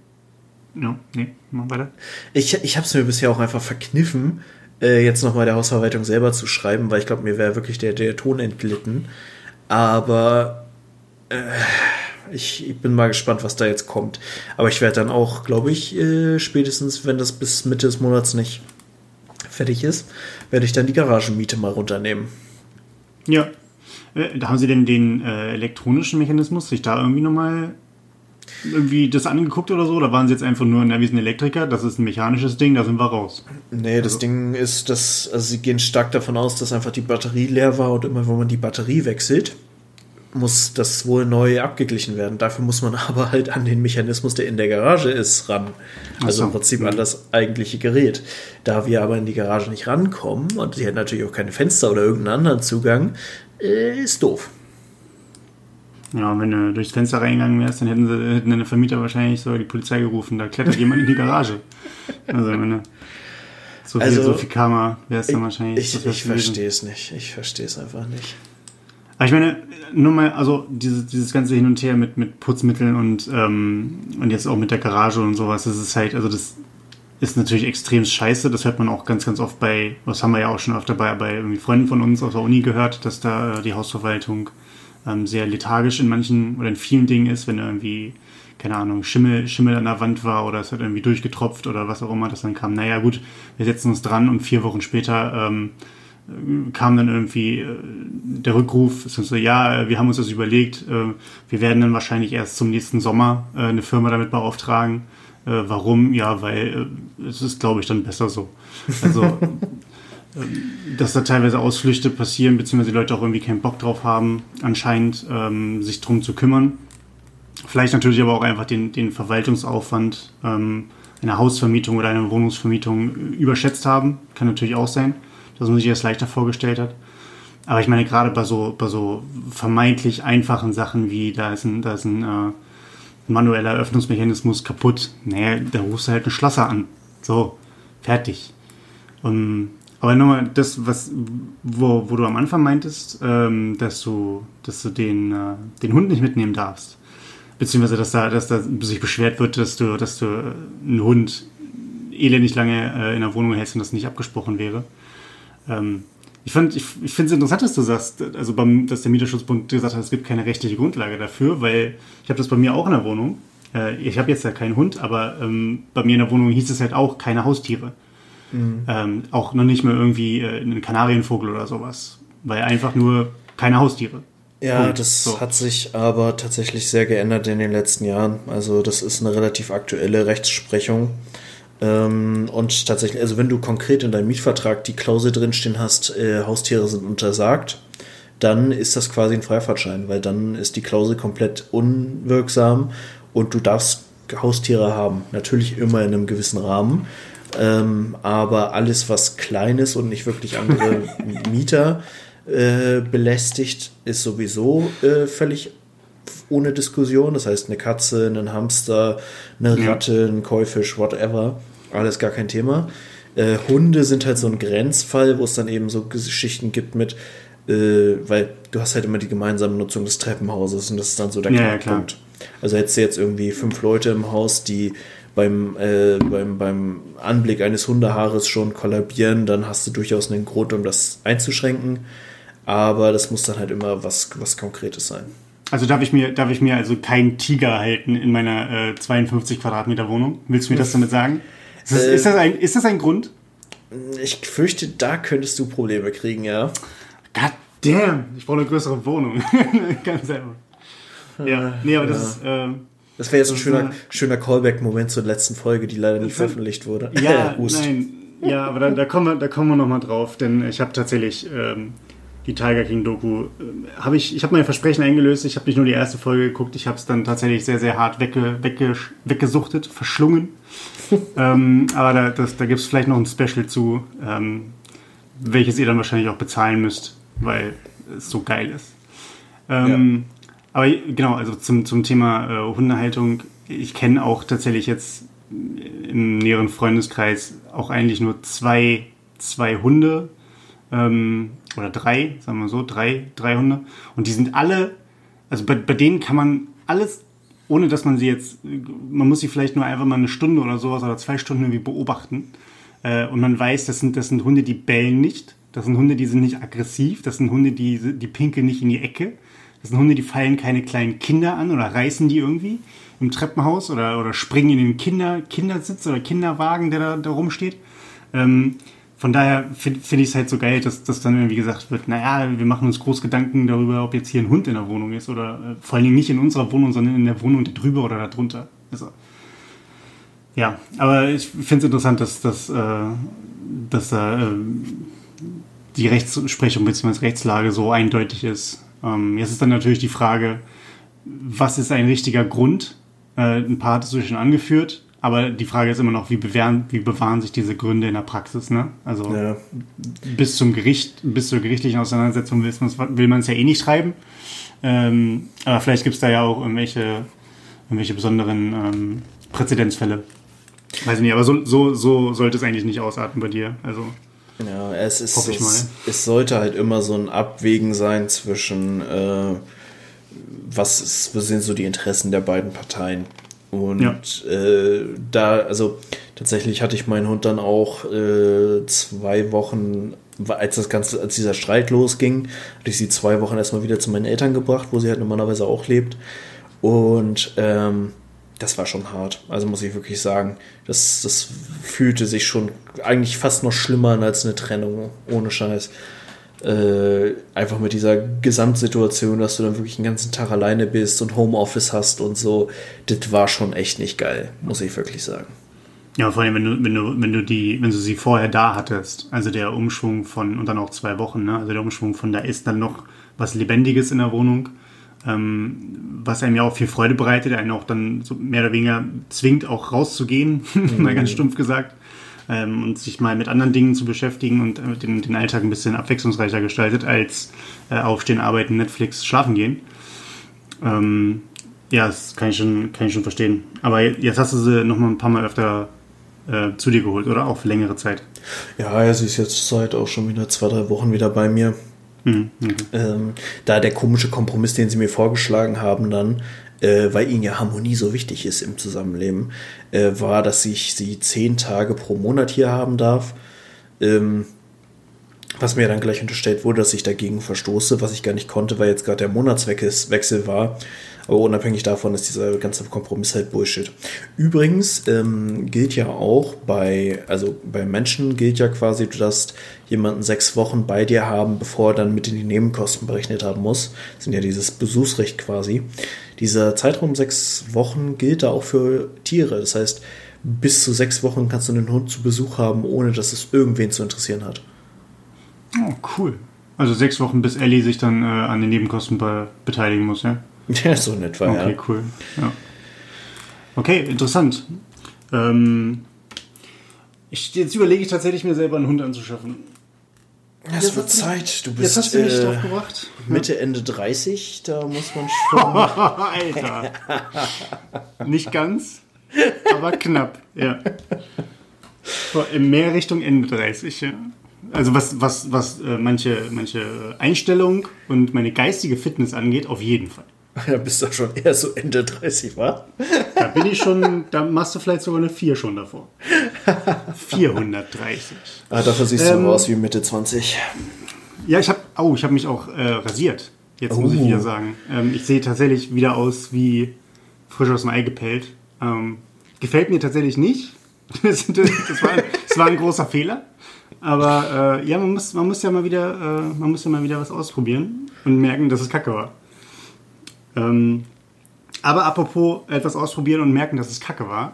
Ja, nee, mach weiter. ich, ich hab's mir bisher auch einfach verkniffen, äh, jetzt nochmal der Hausverwaltung selber zu schreiben, weil ich glaube, mir wäre wirklich der, der Ton entglitten. Aber äh, ich, ich bin mal gespannt, was da jetzt kommt. Aber ich werde dann auch, glaube ich, äh, spätestens, wenn das bis Mitte des Monats nicht fertig ist, werde ich dann die Garagenmiete mal runternehmen. Ja. Äh, Da haben sie denn den äh, elektronischen Mechanismus sich da irgendwie nochmal irgendwie das angeguckt oder so? Oder waren sie jetzt einfach nur, na, wir sind Elektriker, das ist ein mechanisches Ding, da sind wir raus? Nee, das Ding ist, dass, also sie gehen stark davon aus, dass einfach die Batterie leer war und immer wenn man die Batterie wechselt, muss das wohl neu abgeglichen werden. Dafür muss man aber halt an den Mechanismus, der in der Garage ist, ran. Also so. im Prinzip an das eigentliche Gerät. Da wir aber in die Garage nicht rankommen und sie hat natürlich auch keine Fenster oder irgendeinen anderen Zugang, äh, ist doof. Ja, und wenn du durchs Fenster reingegangen wärst, dann hätten sie hätten deine Vermieter wahrscheinlich so die Polizei gerufen, da klettert jemand in die Garage. Also, wenn du so viel, Also, so viel Karma wäre es dann wahrscheinlich. Ich, ich verstehe es nicht. Ich verstehe es einfach nicht. Aber ich meine, nur mal, also dieses, dieses ganze Hin und Her mit, mit Putzmitteln und, ähm, und jetzt auch mit der Garage und sowas, das ist halt, also das ist natürlich extrem scheiße. Das hört man auch ganz, ganz oft bei, das haben wir ja auch schon öfter bei, bei irgendwie Freunden von uns aus der Uni gehört, dass da äh, die Hausverwaltung ähm, sehr lethargisch in manchen oder in vielen Dingen ist, wenn irgendwie, keine Ahnung, Schimmel, Schimmel an der Wand war oder es hat irgendwie durchgetropft oder was auch immer, das dann kam, naja gut, wir setzen uns dran und vier Wochen später ähm, kam dann irgendwie äh, der Rückruf, so, ja, wir haben uns das überlegt, äh, wir werden dann wahrscheinlich erst zum nächsten Sommer äh, eine Firma damit beauftragen. Äh, warum? Ja, weil äh, es ist, glaube ich, dann besser so. Also, dass da teilweise Ausflüchte passieren, beziehungsweise die Leute auch irgendwie keinen Bock drauf haben, anscheinend ähm, sich drum zu kümmern. Vielleicht natürlich aber auch einfach den, den Verwaltungsaufwand ähm, einer Hausvermietung oder einer Wohnungsvermietung überschätzt haben. Kann natürlich auch sein, dass man sich das leichter vorgestellt hat. Aber ich meine, gerade bei so, bei so vermeintlich einfachen Sachen wie, da ist ein, da ist ein äh, manueller Öffnungsmechanismus kaputt, naja, da rufst du halt einen Schlosser an. So, fertig. Um, aber nochmal, das, was, wo, wo du am Anfang meintest, ähm, dass du, dass du den, äh, den Hund nicht mitnehmen darfst. Beziehungsweise, dass da, dass da sich beschwert wird, dass du, dass du äh, einen Hund elendig lange äh, in der Wohnung hältst und das nicht abgesprochen wäre. Ähm, ich, fand- ich, ich finde es interessant, dass du sagst, also beim, dass der Mieterschutzbund gesagt hat, es gibt keine rechtliche Grundlage dafür, weil ich habe das bei mir auch in der Wohnung. Äh, ich habe jetzt ja keinen Hund, aber ähm, bei mir in der Wohnung hieß es halt auch keine Haustiere. Ähm, auch noch nicht mal irgendwie äh, einen Kanarienvogel oder sowas. Weil einfach nur keine Haustiere. Ja, Punkt. das So. hat sich aber tatsächlich sehr geändert in den letzten Jahren. Also das ist eine relativ aktuelle Rechtsprechung. Ähm, und tatsächlich, also wenn du konkret in deinem Mietvertrag die Klausel drinstehen hast, äh, Haustiere sind untersagt, dann ist das quasi ein Freifahrtschein, weil dann ist die Klausel komplett unwirksam und du darfst Haustiere haben. Natürlich immer in einem gewissen Rahmen. Ähm, aber alles, was klein ist und nicht wirklich andere Mieter äh, belästigt, ist sowieso äh, völlig ohne Diskussion. Das heißt, eine Katze, ein Hamster, eine Ja. Ratte, ein Käufisch, whatever. Alles gar kein Thema. Äh, Hunde sind halt so ein Grenzfall, wo es dann eben so Geschichten gibt mit, äh, weil du hast halt immer die gemeinsame Nutzung des Treppenhauses und das ist dann so der Ja, ja, Knackpunkt. Also hättest du jetzt irgendwie fünf Leute im Haus, die beim, äh, beim, beim Anblick eines Hundehaares schon kollabieren, dann hast du durchaus einen Grund, um das einzuschränken. Aber das muss dann halt immer was, was Konkretes sein. Also darf ich mir, darf ich mir also keinen Tiger halten in meiner äh, 52 Quadratmeter Wohnung? Willst du mir das damit sagen? Ist das, äh, ist das, ein, ist das ein Grund? Ich fürchte, da könntest du Probleme kriegen, ja. God damn, ich brauche eine größere Wohnung. Ganz selber. Ja, nee, aber das ja. ist. Äh, das wäre jetzt ein schöner, schöner Callback-Moment zur letzten Folge, die leider nicht veröffentlicht wurde. Ja, nein. Ja, aber da, da kommen wir, da kommen wir nochmal drauf, denn ich habe tatsächlich ähm, die Tiger King Doku, äh, habe ich, ich habe mein Versprechen eingelöst. Ich habe nicht nur die erste Folge geguckt, ich habe es dann tatsächlich sehr, sehr hart wegge, wegge, weggesuchtet, verschlungen. ähm, aber da, das, da gibt es vielleicht noch ein Special zu, ähm, welches ihr dann wahrscheinlich auch bezahlen müsst, weil es so geil ist. Ähm, ja. Aber genau, also zum, zum Thema äh, Hundehaltung, ich kenne auch tatsächlich jetzt im näheren Freundeskreis auch eigentlich nur zwei, zwei Hunde ähm, oder drei, sagen wir so, drei, drei Hunde. Und die sind alle, also bei, bei denen kann man alles, ohne dass man sie jetzt, man muss sie vielleicht nur einfach mal eine Stunde oder sowas oder zwei Stunden irgendwie beobachten. Äh, und man weiß, das sind, das sind Hunde, die bellen nicht. Das sind Hunde, die sind nicht aggressiv. Das sind Hunde, die, die pinkeln nicht in die Ecke. Das sind Hunde, die fallen keine kleinen Kinder an oder reißen die irgendwie im Treppenhaus oder, oder springen in den Kinder, Kindersitz oder Kinderwagen, der da, da rumsteht. Ähm, von daher finde find ich es halt so geil, dass, dass dann irgendwie gesagt wird, naja, wir machen uns groß Gedanken darüber, ob jetzt hier ein Hund in der Wohnung ist oder äh, vor allen Dingen nicht in unserer Wohnung, sondern in der Wohnung drüber oder darunter. Also, ja, aber ich finde es interessant, dass, dass, äh, dass da äh, die Rechtsprechung bzw. Rechtslage so eindeutig ist. Ähm, jetzt ist dann natürlich die Frage, was ist ein richtiger Grund? Äh, ein paar hat es schon angeführt, aber die Frage ist immer noch, wie bewahren, wie bewahren sich diese Gründe in der Praxis? Ne? Also ja. bis zum Gericht, bis zur gerichtlichen Auseinandersetzung will man es ja eh nicht schreiben. Ähm, aber vielleicht gibt es da ja auch irgendwelche, irgendwelche besonderen ähm, Präzedenzfälle. Weiß ich nicht, aber so, so, so sollte es eigentlich nicht ausarten bei dir. Also ja, es ist. Es, es, sollte halt immer so ein Abwägen sein zwischen, äh, was, ist, was sind so die Interessen der beiden Parteien. Und ja. äh, da, also tatsächlich hatte ich meinen Hund dann auch äh, zwei Wochen, als das Ganze, als dieser Streit losging, hatte ich sie zwei Wochen erstmal wieder zu meinen Eltern gebracht, wo sie halt normalerweise auch lebt. Und ähm, das war schon hart. Also muss ich wirklich sagen, das, das fühlte sich schon eigentlich fast noch schlimmer an als eine Trennung, ohne Scheiß. Äh, einfach mit dieser Gesamtsituation, dass du dann wirklich den ganzen Tag alleine bist und Homeoffice hast und so, das war schon echt nicht geil, muss ich wirklich sagen. Ja, vor allem, wenn du, wenn du, wenn du die, wenn du sie vorher da hattest, also der Umschwung von, und dann auch zwei Wochen, ne? Also der Umschwung von da ist dann noch was Lebendiges in der Wohnung ähm, was einem ja auch viel Freude bereitet, einen auch dann so mehr oder weniger zwingt, auch rauszugehen, mhm. mal ganz stumpf gesagt, ähm, und sich mal mit anderen Dingen zu beschäftigen und äh, den, den Alltag ein bisschen abwechslungsreicher gestaltet, als äh, aufstehen, arbeiten, Netflix, schlafen gehen. Ähm, ja, das kann ich, schon, kann ich schon verstehen. Aber jetzt hast du sie noch mal ein paar Mal öfter äh, zu dir geholt, oder? Auch für längere Zeit. Ja, sie ist jetzt seit auch schon wieder zwei, drei Wochen wieder bei mir. Mhm. Ähm, da der komische Kompromiss, den sie mir vorgeschlagen haben, dann, äh, weil ihnen ja Harmonie so wichtig ist im Zusammenleben, äh, war, dass ich sie zehn Tage pro Monat hier haben darf. Ähm, was mir dann gleich unterstellt wurde, dass ich dagegen verstoße, was ich gar nicht konnte, weil jetzt gerade der Monatswechsel war. Aber unabhängig davon ist dieser ganze Kompromiss halt Bullshit. Übrigens ähm, gilt ja auch bei, also bei Menschen gilt ja quasi, du darfst jemanden sechs Wochen bei dir haben, bevor er dann mit in die Nebenkosten berechnet haben muss. Das sind ja dieses Besuchsrecht quasi. Dieser Zeitraum sechs Wochen gilt da auch für Tiere. Das heißt, bis zu sechs Wochen kannst du einen Hund zu Besuch haben, ohne dass es irgendwen zu interessieren hat. Oh, cool. Also sechs Wochen, bis Ellie sich dann äh, an den Nebenkosten be beteiligen muss, ja? Ja, so in etwa, okay, ja. cool. Ja. Okay, interessant. Ähm, ich, jetzt überlege ich tatsächlich, mir selber einen Hund anzuschaffen. Es wird Zeit. Du bist hast du mich äh, Mitte, ja. Ende 30. Da muss man schon. Alter. Nicht ganz, aber knapp, ja. Mehr Richtung Ende 30, ja. Also was, was, was äh, manche, manche Einstellung und meine geistige Fitness angeht, auf jeden Fall. Ja, bist du schon eher so Ende 30, wa? Da bin ich schon, da machst du vielleicht sogar eine 4 schon davor. 430. Ah, dafür siehst Ähm, du aus wie Mitte 20. Ja, ich habe oh, ich habe mich auch äh, rasiert. Jetzt muss ich Oh. wieder sagen. Ähm, ich sehe tatsächlich wieder aus wie frisch aus dem Ei gepellt. Ähm, gefällt mir tatsächlich nicht. Das, war, das war ein großer Fehler. Aber äh, ja, man muss, man muss ja mal wieder, äh, man muss ja mal wieder was ausprobieren und merken, dass es Kacke war. Ähm, aber apropos etwas ausprobieren und merken, dass es Kacke war.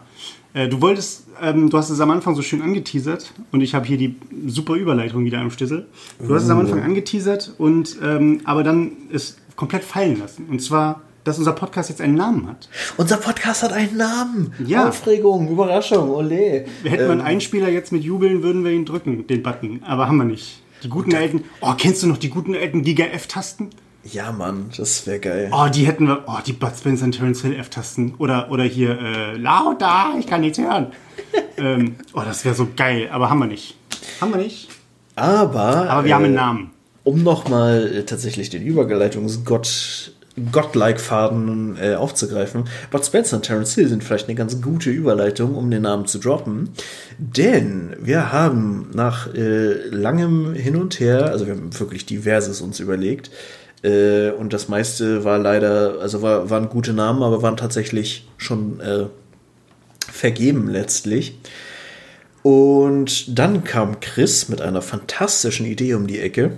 Äh, du wolltest, ähm, du hast es am Anfang so schön angeteasert und ich habe hier die super Überleitung wieder am Schlüssel. Du hast es am Anfang angeteasert und ähm, aber dann es komplett fallen lassen. Und zwar, dass unser Podcast jetzt einen Namen hat. Unser Podcast hat einen Namen. Ja. Aufregung, Überraschung, ole. Hätten wir einen Einspieler jetzt mit Jubeln, würden wir ihn drücken, den Button. Aber haben wir nicht. Die guten alten, oh, kennst du noch die guten alten Giga F-Tasten? Ja, Mann, das wäre geil. Oh, die hätten wir, oh, die Bud Spencer und Terence Hill F-Tasten. Oder, oder hier, äh, lauter, ich kann nichts hören. ähm, oh, das wäre so geil, aber haben wir nicht. Haben wir nicht. Aber, Aber wir äh, haben einen Namen. um nochmal äh, tatsächlich den Übergeleitungsgott Godlike-Faden äh, aufzugreifen. Bud Spencer und Terence Hill sind vielleicht eine ganz gute Überleitung, um den Namen zu droppen. Denn wir haben nach äh, langem Hin und Her, also wir haben wirklich diverses uns überlegt, äh, und das meiste war leider, also war, waren gute Namen, aber waren tatsächlich schon äh, vergeben letztlich. Und dann kam Chris mit einer fantastischen Idee um die Ecke.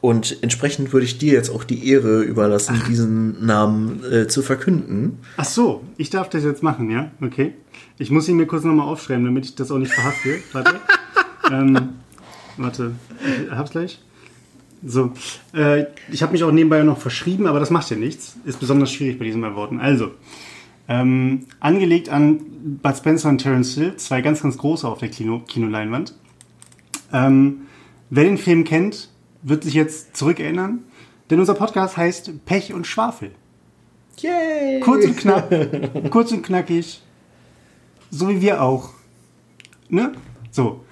Und entsprechend würde ich dir jetzt auch die Ehre überlassen, diesen Namen äh, zu verkünden. Ach so, ich darf das jetzt machen, ja? Okay. Ich muss ihn mir kurz nochmal aufschreiben, damit ich das auch nicht verhafte. Warte. ähm, warte, ich hab's gleich. So, äh, ich habe mich auch nebenbei noch verschrieben, aber das macht ja nichts. Ist besonders schwierig bei diesen beiden Worten. Also, ähm, angelegt an Bud Spencer und Terence Hill, zwei ganz, ganz große auf der Kino Kinoleinwand. Ähm, wer den Film kennt, wird sich jetzt zurückerinnern, denn unser Podcast heißt Pech und Schwafel. Yay! Kurz und knapp, kurz und knackig, so wie wir auch. Ne? So.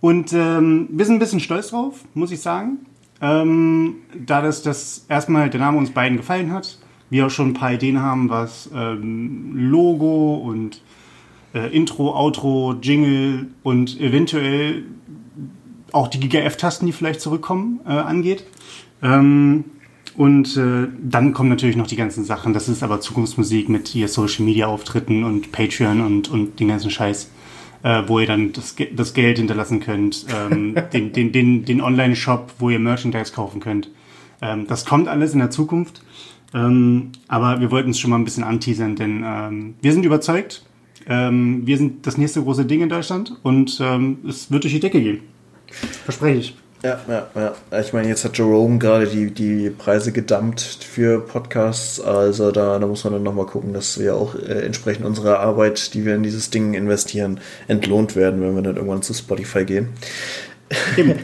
Und ähm, wir sind ein bisschen stolz drauf, muss ich sagen. Ähm, da das, das erstmal der Name uns beiden gefallen hat, wir auch schon ein paar Ideen haben, was ähm, Logo und äh, Intro, Outro, Jingle und eventuell auch die Giga F-Tasten, die vielleicht zurückkommen, äh, angeht. Ähm, und äh, dann kommen natürlich noch die ganzen Sachen. Das ist aber Zukunftsmusik mit hier Social Media Auftritten und Patreon und, und den ganzen Scheiß, äh, wo ihr dann das, das Geld hinterlassen könnt, ähm, den, den, den, den Online-Shop, wo ihr Merchandise kaufen könnt. Ähm, das kommt alles in der Zukunft. Ähm, aber wir wollten es schon mal ein bisschen anteasern, denn ähm, wir sind überzeugt. Ähm, wir sind das nächste große Ding in Deutschland und ähm, es wird durch die Decke gehen. Verspreche ich. Ja, ja, ja. Ich meine, jetzt hat Jerome gerade die, die Preise gedumpt für Podcasts. Also da, da muss man dann nochmal gucken, dass wir auch äh, entsprechend unserer Arbeit, die wir in dieses Ding investieren, entlohnt werden, wenn wir dann irgendwann zu Spotify gehen.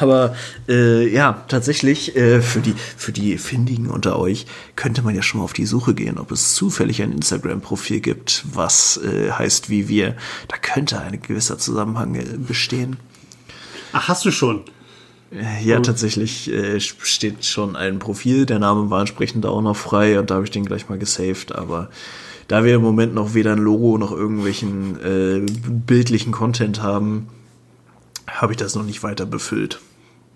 Aber äh, ja, tatsächlich äh, für die für die Findigen unter euch könnte man ja schon mal auf die Suche gehen, ob es zufällig ein Instagram-Profil gibt, was äh, heißt wie wir. Da könnte ein gewisser Zusammenhang äh, bestehen. Ach, hast du schon? Äh, Ja, tatsächlich äh, steht schon ein Profil. Der Name war entsprechend auch noch frei und da habe ich den gleich mal gesaved. Aber da wir im Moment noch weder ein Logo noch irgendwelchen äh, bildlichen Content haben, habe ich das noch nicht weiter befüllt.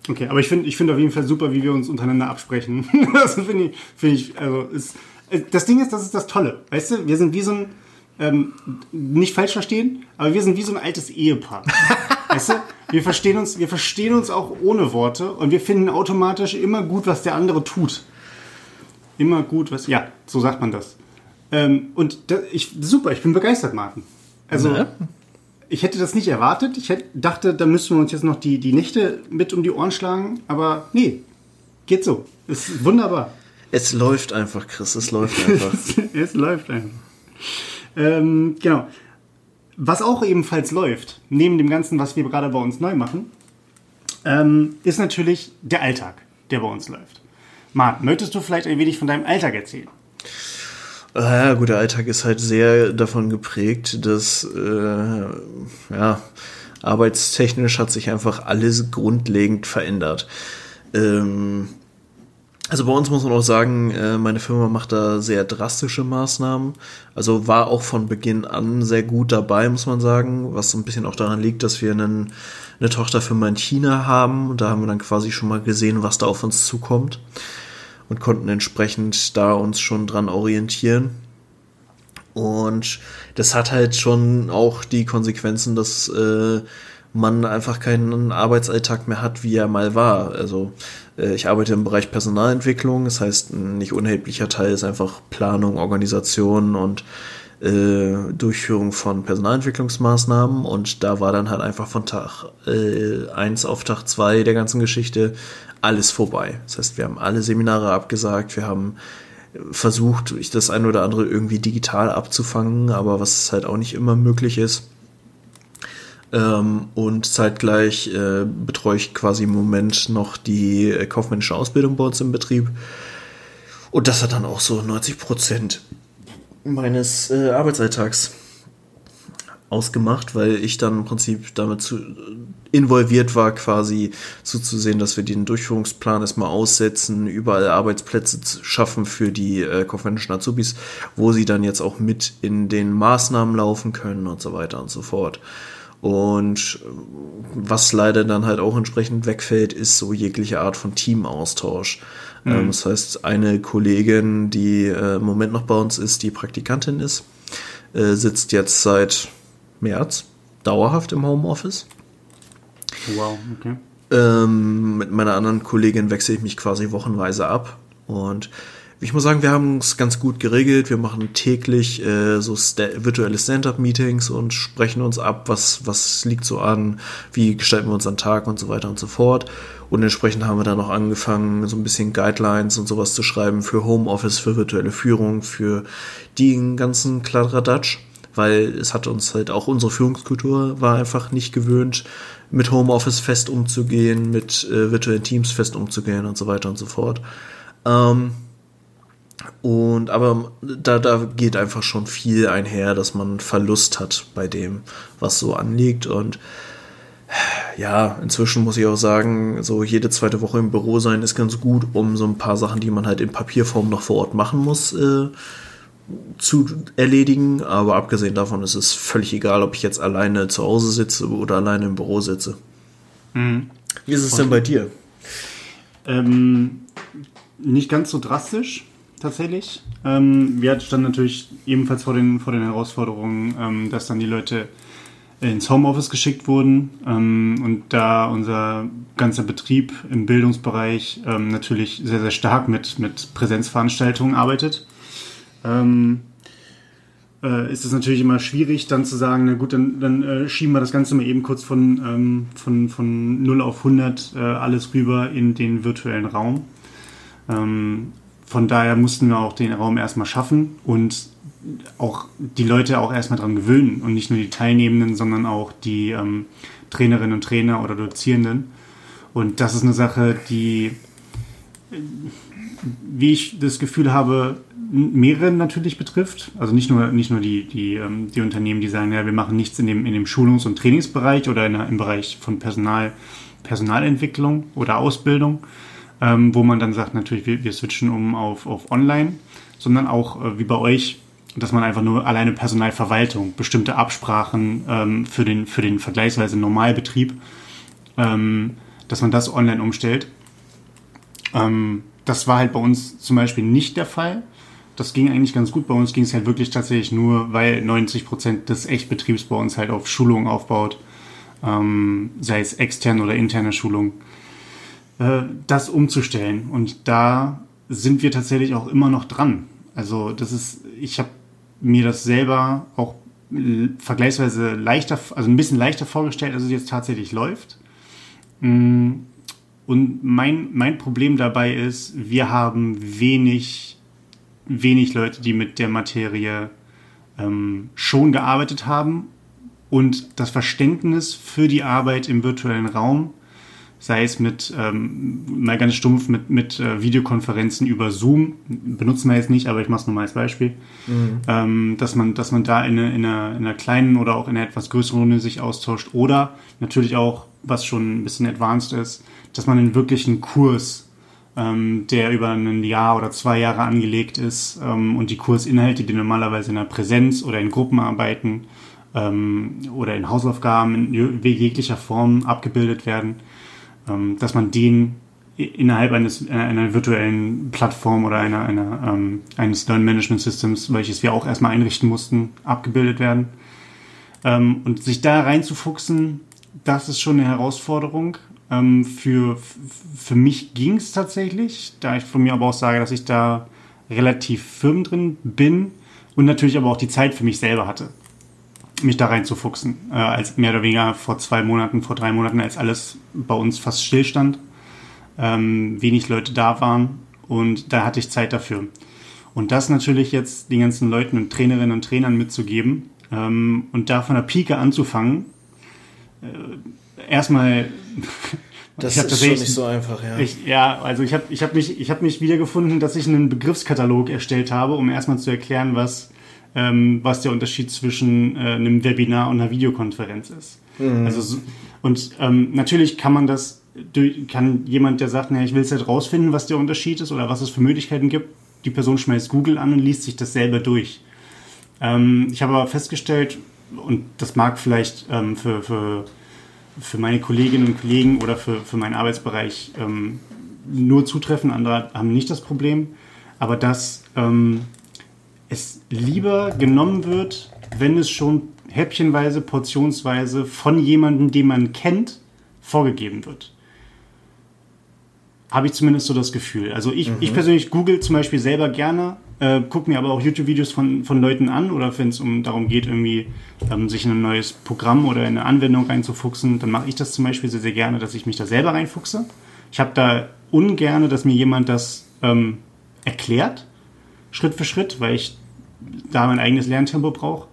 Okay, aber ich finde ich find auf jeden Fall super, wie wir uns untereinander absprechen. das finde ich, finde ich, also ist, äh, das Ding ist, das ist das Tolle. Weißt du, wir sind wie so ein, ähm, nicht falsch verstehen, aber wir sind wie so ein altes Ehepaar. weißt du, wir verstehen uns, wir verstehen uns auch ohne Worte und wir finden automatisch immer gut, was der andere tut. Immer gut, was, ja, so sagt man das. Ähm, und da, ich, super, ich bin begeistert, Martin. Also, Ne? ich hätte das nicht erwartet. Ich hätte, dachte, da müssten wir uns jetzt noch die, die Nächte mit um die Ohren schlagen. Aber nee, geht so. Ist wunderbar. Es läuft einfach, Chris, es läuft einfach. es läuft einfach. Ähm, genau. Was auch ebenfalls läuft, neben dem Ganzen, was wir gerade bei uns neu machen, ähm, ist natürlich der Alltag, der bei uns läuft. Marc, möchtest du vielleicht ein wenig von deinem Alltag erzählen? Ah Ja, gut, der Alltag ist halt sehr davon geprägt, dass, äh, ja, arbeitstechnisch hat sich einfach alles grundlegend verändert. Ähm, Also bei uns muss man auch sagen, äh, meine Firma macht da sehr drastische Maßnahmen. Also war auch von Beginn an sehr gut dabei, muss man sagen, was so ein bisschen auch daran liegt, dass wir einen, eine Tochterfirma in China haben. Und da haben wir dann quasi schon mal gesehen, was da auf uns zukommt und konnten entsprechend da uns schon dran orientieren. Und das hat halt schon auch die Konsequenzen, dass äh, man einfach keinen Arbeitsalltag mehr hat, wie er mal war. Also äh, ich arbeite im Bereich Personalentwicklung, das heißt, ein nicht unerheblicher Teil ist einfach Planung, Organisation und äh, Durchführung von Personalentwicklungsmaßnahmen und da war dann halt einfach von Tag äh, 1 auf Tag 2 der ganzen Geschichte alles vorbei. Das heißt, wir haben alle Seminare abgesagt, wir haben versucht, ich das ein oder andere irgendwie digital abzufangen, aber was halt auch nicht immer möglich ist. Ähm, und zeitgleich äh, betreue ich quasi im Moment noch die äh, kaufmännische Ausbildung bei uns im Betrieb. Und das hat dann auch so 90 Prozent meines äh, Arbeitsalltags ausgemacht, weil ich dann im Prinzip damit zu, involviert war, quasi zuzusehen, dass wir den Durchführungsplan erstmal aussetzen, überall Arbeitsplätze schaffen für die äh, kaufmännischen Azubis, wo sie dann jetzt auch mit in den Maßnahmen laufen können und so weiter und so fort. Und äh, was leider dann halt auch entsprechend wegfällt, ist so jegliche Art von Teamaustausch. Mhm. Ähm, das heißt, eine Kollegin, die äh, im Moment noch bei uns ist, die Praktikantin ist, äh, sitzt jetzt seit März dauerhaft im Homeoffice. Wow, okay. Ähm, mit meiner anderen Kollegin wechsle ich mich quasi wochenweise ab. Und ich muss sagen, wir haben es ganz gut geregelt. Wir machen täglich äh, so sta virtuelle Stand-up-Meetings und sprechen uns ab, was, was liegt so an, wie gestalten wir unseren Tag und so weiter und so fort. Und entsprechend haben wir dann auch angefangen, so ein bisschen Guidelines und sowas zu schreiben für Homeoffice, für virtuelle Führung, für den ganzen Kladderadatsch weil es hat uns halt auch unsere Führungskultur war einfach nicht gewöhnt, mit Homeoffice fest umzugehen, mit äh, virtuellen Teams fest umzugehen und so weiter und so fort. Ähm, und aber da, da geht einfach schon viel einher, dass man Verlust hat bei dem, was so anliegt. Und ja, inzwischen muss ich auch sagen, so jede zweite Woche im Büro sein ist ganz gut, um so ein paar Sachen, die man halt in Papierform noch vor Ort machen muss, äh, zu erledigen, aber abgesehen davon ist es völlig egal, ob ich jetzt alleine zu Hause sitze oder alleine im Büro sitze. Mhm. Wie ist es Und, denn bei dir? Ähm, nicht ganz so drastisch, tatsächlich. Ähm, wir standen natürlich ebenfalls vor den, vor den Herausforderungen, ähm, dass dann die Leute ins Homeoffice geschickt wurden ähm, und da unser ganzer Betrieb im Bildungsbereich ähm, natürlich sehr, sehr stark mit, mit Präsenzveranstaltungen arbeitet ähm, äh, ist es natürlich immer schwierig, dann zu sagen, na gut, dann, dann äh, schieben wir das Ganze mal eben kurz von, ähm, von, von 0 auf 100 äh, alles rüber in den virtuellen Raum. Ähm, von daher mussten wir auch den Raum erstmal schaffen und auch die Leute auch erstmal dran gewöhnen und nicht nur die Teilnehmenden, sondern auch die ähm, Trainerinnen und Trainer oder Dozierenden. Und das ist eine Sache, die, wie ich das Gefühl habe, mehrere natürlich betrifft. Also nicht nur, nicht nur die, die, ähm, die Unternehmen, die sagen, ja, wir machen nichts in dem, in dem Schulungs- und Trainingsbereich oder in, im Bereich von Personal, Personalentwicklung oder Ausbildung, ähm, wo man dann sagt, natürlich, wir, wir switchen um auf, auf Online, sondern auch äh, wie bei euch, dass man einfach nur alleine Personalverwaltung, bestimmte Absprachen ähm, für, den, für den vergleichsweise Normalbetrieb, ähm, dass man das online umstellt. Ähm, das war halt bei uns zum Beispiel nicht der Fall das ging eigentlich ganz gut. Bei uns ging es halt wirklich tatsächlich nur, weil 90 Prozent des Echtbetriebs bei uns halt auf Schulungen aufbaut, ähm, sei es externe oder interne Schulung, äh, das umzustellen. Und da sind wir tatsächlich auch immer noch dran. Also das ist, ich habe mir das selber auch vergleichsweise leichter, also ein bisschen leichter vorgestellt, als es jetzt tatsächlich läuft. Mm, und mein, mein Problem dabei ist, wir haben wenig wenig Leute, die mit der Materie ähm, schon gearbeitet haben und das Verständnis für die Arbeit im virtuellen Raum, sei es mit, ähm, mal ganz stumpf, mit, mit äh, Videokonferenzen über Zoom, benutzen wir jetzt nicht, aber ich mache es nur mal als Beispiel, mhm. ähm, dass, man, dass man da in, eine, in, einer, in einer kleinen oder auch in einer etwas größeren Runde sich austauscht. Oder natürlich auch, was schon ein bisschen advanced ist, dass man einen wirklichen Kurs ähm, der über ein Jahr oder zwei Jahre angelegt ist ähm, und die Kursinhalte, die normalerweise in der Präsenz oder in Gruppenarbeiten ähm, oder in Hausaufgaben in jeglicher Form abgebildet werden, ähm, dass man den innerhalb eines einer virtuellen Plattform oder einer, einer ähm, eines Learn-Management Systems, welches wir auch erstmal einrichten mussten, abgebildet werden. Ähm, und sich da reinzufuchsen, das ist schon eine Herausforderung. Ähm, für, für mich ging es tatsächlich, da ich von mir aber auch sage, dass ich da relativ firm drin bin und natürlich aber auch die Zeit für mich selber hatte, mich da reinzufuchsen. Äh, als mehr oder weniger vor zwei Monaten, vor drei Monaten, als alles bei uns fast stillstand ähm, wenig Leute da waren und da hatte ich Zeit dafür. Und das natürlich jetzt den ganzen Leuten und Trainerinnen und Trainern mitzugeben ähm, und da von der Pike anzufangen, äh, erstmal. Das ist schon nicht so einfach, ja. Ich, ja, also ich habe ich hab mich, hab mich wiedergefunden, dass ich einen Begriffskatalog erstellt habe, um erstmal zu erklären, was, ähm, was der Unterschied zwischen äh, einem Webinar und einer Videokonferenz ist. Mhm. Also, und ähm, natürlich kann man das kann jemand, der sagt, naja, ich will es halt rausfinden, was der Unterschied ist oder was es für Möglichkeiten gibt, die Person schmeißt Google an und liest sich das selber durch. Ähm, ich habe aber festgestellt, und das mag vielleicht ähm, für, für, für meine Kolleginnen und Kollegen oder für, für meinen Arbeitsbereich ähm, nur zutreffen, andere haben nicht das Problem, aber dass ähm, es lieber genommen wird, wenn es schon häppchenweise, portionsweise von jemandem, den man kennt, vorgegeben wird. Habe ich zumindest so das Gefühl. Also ich, mhm. ich persönlich google zum Beispiel selber gerne, äh, gucke mir aber auch YouTube-Videos von, von Leuten an oder wenn es um darum geht, irgendwie ähm, sich in ein neues Programm oder in eine Anwendung reinzufuchsen, dann mache ich das zum Beispiel sehr, sehr gerne, dass ich mich da selber reinfuchse. Ich habe da ungerne, dass mir jemand das ähm, erklärt, Schritt für Schritt, weil ich da mein eigenes Lerntempo brauche.